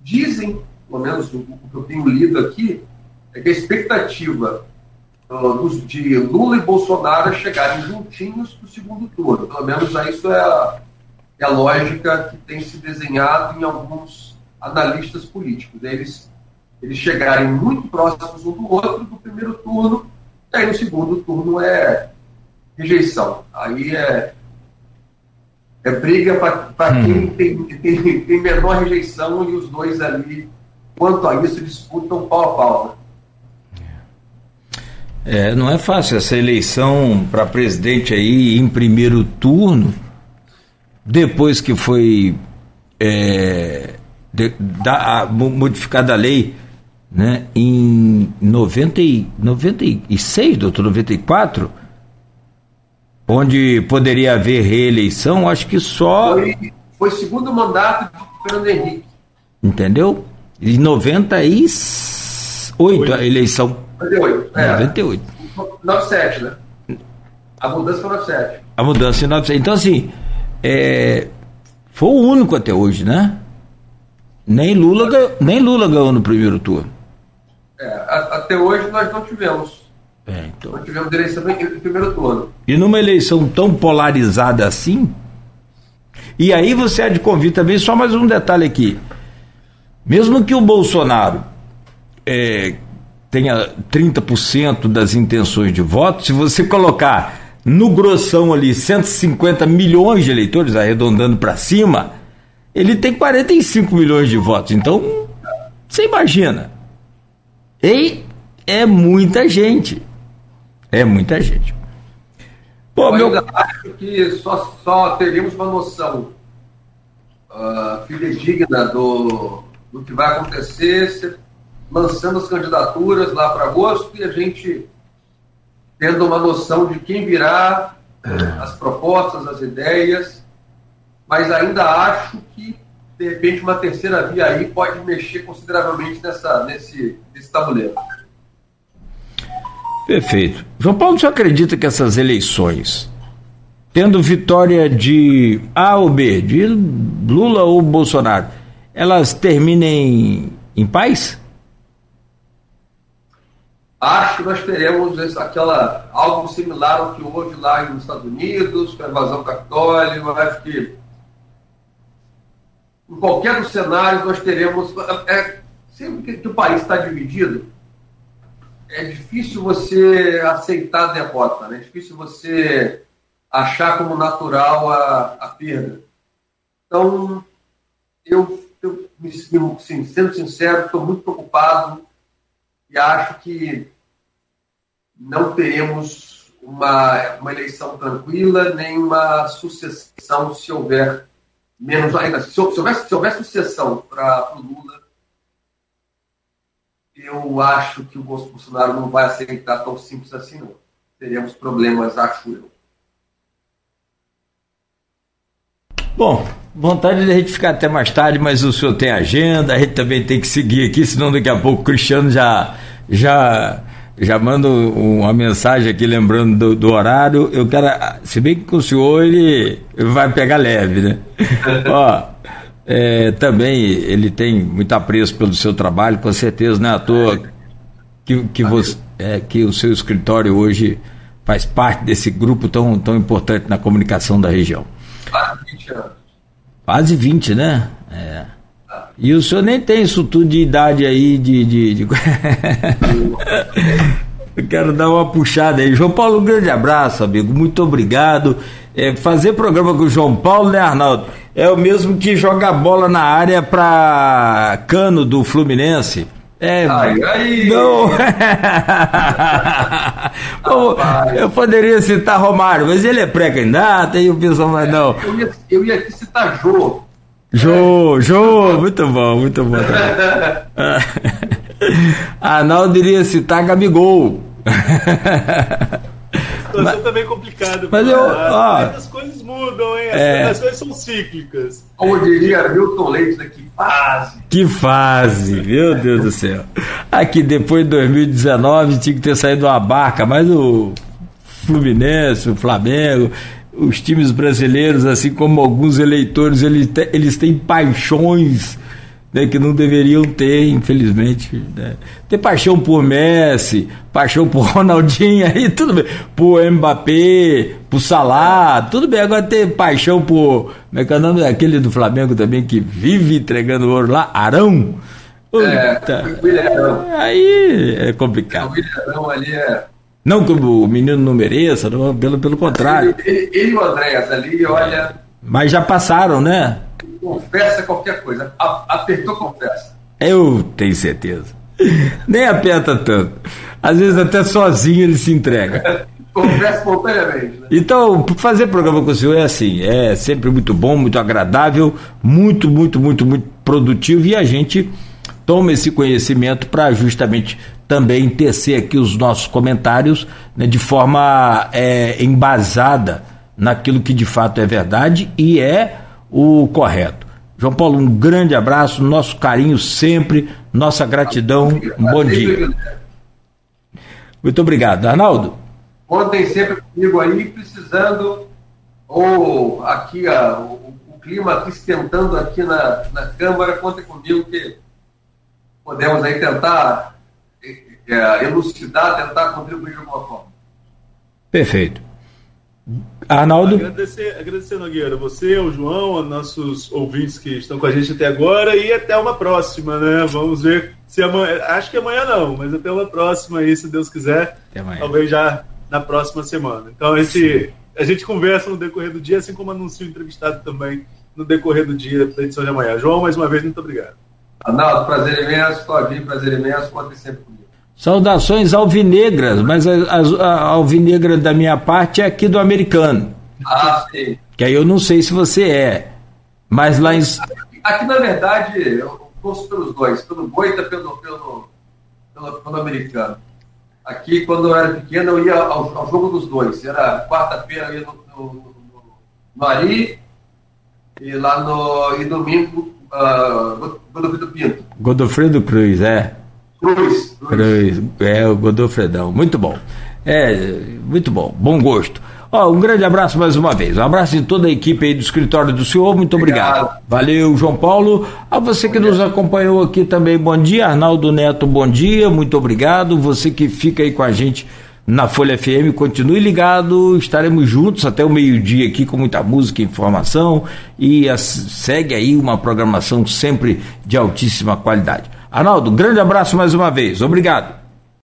Dizem, pelo menos o, o que eu tenho lido aqui, é que a expectativa uh, de Lula e Bolsonaro chegarem juntinhos para o segundo turno. Pelo menos isso é a, é a lógica que tem se desenhado em alguns analistas políticos. Eles, eles chegarem muito próximos um do outro no primeiro turno, e aí no segundo turno é rejeição. Aí é, é briga para hum. quem tem, tem, tem menor rejeição e os dois ali, quanto a isso, disputam pau a pau. É, não é fácil essa eleição para presidente aí em primeiro turno, depois que foi é, de, da, a, modificada a lei né, em 90, 96, doutor, 94, onde poderia haver reeleição, acho que só. Foi, foi segundo mandato de Fernando Henrique. Entendeu? Em 98 Oito. a eleição 98. É. 98. 97, né? A mudança foi 97. A mudança em 97. Então, assim, é, foi o único até hoje, né? Nem Lula, ganhou, nem Lula ganhou no primeiro turno. É, a, até hoje nós não tivemos. É, então. Não tivemos eleição no primeiro turno. E numa eleição tão polarizada assim. E aí você há de convir também, só mais um detalhe aqui. Mesmo que o Bolsonaro é, tenha 30% das intenções de voto, se você colocar no grossão ali 150 milhões de eleitores, arredondando para cima, ele tem 45 milhões de votos. Então, você imagina. E é muita gente. É muita gente. Pô, Eu meu... acho que só, só teríamos uma noção uh, fidedigna do, do que vai acontecer lançando as candidaturas lá para agosto e a gente tendo uma noção de quem virá, é. as propostas, as ideias, mas ainda acho que, de repente, uma terceira via aí pode mexer consideravelmente nessa, nesse, nesse tabuleiro. Perfeito. João Paulo, você acredita que essas eleições, tendo vitória de A ou B, de Lula ou Bolsonaro, elas terminem em paz? Acho que nós teremos aquela, algo similar ao que houve lá nos Estados Unidos, com a invasão católica. Acho que em qualquer dos cenários nós teremos. É, sempre que, o país está dividido, é difícil você aceitar a derrota, né? é difícil você achar como natural a, a perda. Então, eu, eu sendo sincero, estou muito preocupado e acho que não teremos uma, uma eleição tranquila, nem uma sucessão se houver menos ainda. Se, se, houver, se houver sucessão para o Lula, eu acho que o Bolsonaro não vai aceitar tão simples assim, não. Teremos problemas, acho eu. Bom, vontade de a gente ficar até mais tarde, mas o senhor tem agenda, a gente também tem que seguir aqui, senão daqui a pouco o Cristiano já já já manda uma mensagem aqui lembrando do, do, horário. Eu quero, se bem que com o senhor ele vai pegar leve, né? [LAUGHS] Ó, é, também ele tem muito apreço pelo seu trabalho, com certeza, não é à toa que, que, você, é, que o seu escritório hoje faz parte desse grupo tão, tão importante na comunicação da região. Quase 20 anos. Quase 20, né? É. E o senhor nem tem isso tudo de idade aí de. de, de... [LAUGHS] Eu quero dar uma puxada aí. João Paulo, um grande abraço, amigo. Muito obrigado. É, fazer programa com o João Paulo, né, Arnaldo? É o mesmo que jogar bola na área para cano do Fluminense. É, ai, ai. Não. [LAUGHS] Bom, eu poderia citar Romário, mas ele é pré-candidato e o pessoal vai não. Eu ia, eu ia aqui citar Jô. Jô, Jô, muito bom, muito bom. [LAUGHS] [LAUGHS] Arnaldo iria citar Gabigol. Situação também complicada. Mas eu. Ó, as coisas mudam, hein? As, é... coisas são cíclicas. Como diria Milton Leite, né? que fase. Que fase, meu Deus do céu. Aqui depois de 2019 tinha que ter saído uma barca, mas o Fluminense, o Flamengo, os times brasileiros, assim como alguns eleitores, eles, eles têm paixões né, que não deveriam ter, infelizmente. Né. Ter paixão por Messi, paixão por [LAUGHS] Ronaldinho, aí tudo bem. Por Mbappé, por Salah, tudo bem. Agora ter paixão por. Como é que é o nome daquele do Flamengo também que vive entregando ouro lá? Arão. É, aí é complicado. O Arão ali é. Não que o menino não mereça, não, pelo, pelo contrário. Ele, ele e o Andréas ali, olha. Mas já passaram, né? Confessa qualquer coisa. Apertou, confessa. Eu tenho certeza. Nem aperta tanto. Às vezes até sozinho ele se entrega. [LAUGHS] confessa espontaneamente. Né? Então, fazer programa com o senhor é assim, é sempre muito bom, muito agradável, muito, muito, muito, muito produtivo e a gente toma esse conhecimento para justamente também tecer aqui os nossos comentários né, de forma é, embasada naquilo que de fato é verdade e é o correto. João Paulo, um grande abraço, nosso carinho sempre, nossa gratidão, um bom dia. Muito obrigado. Arnaldo? Contem sempre comigo aí, precisando, ou aqui a, o, o, clima aqui esquentando aqui na, na Câmara, contem comigo que podemos aí tentar é, elucidar, tentar contribuir de alguma forma. Perfeito. Arnaldo. Agradecer, agradecer, Nogueira, você, o João, nossos ouvintes que estão com a gente até agora e até uma próxima, né? Vamos ver se amanhã. Acho que amanhã não, mas até uma próxima aí, se Deus quiser. Talvez já na próxima semana. Então a gente, a gente conversa no decorrer do dia, assim como anuncio o entrevistado também no decorrer do dia da edição de amanhã. João, mais uma vez, muito obrigado. Arnaldo, prazer imenso, Claudinho, prazer imenso, pode sempre comigo. Saudações alvinegras, mas a, a, a, alvinegra da minha parte é aqui do americano. Ah, sim. Que aí eu não sei se você é. Mas lá em. Aqui, na verdade, eu gosto pelos dois, pelo Boita pelo, pelo, pelo, pelo americano. Aqui, quando eu era pequeno, eu ia ao, ao jogo dos dois. Era quarta-feira, eu ia no, no, no, no Ari e lá no. e domingo, uh, Godofredo Pinto. Godofredo Cruz, é. Cruz. Cruz. É, o Godofredão. Muito bom. É, muito bom. Bom gosto. Ó, um grande abraço mais uma vez. Um abraço de toda a equipe aí do escritório do senhor. Muito obrigado. obrigado. Valeu, João Paulo. A você que nos acompanhou aqui também, bom dia. Arnaldo Neto, bom dia. Muito obrigado. Você que fica aí com a gente na Folha FM, continue ligado, estaremos juntos até o meio-dia aqui com muita música e informação e segue aí uma programação sempre de altíssima qualidade. Arnaldo, grande abraço mais uma vez, obrigado.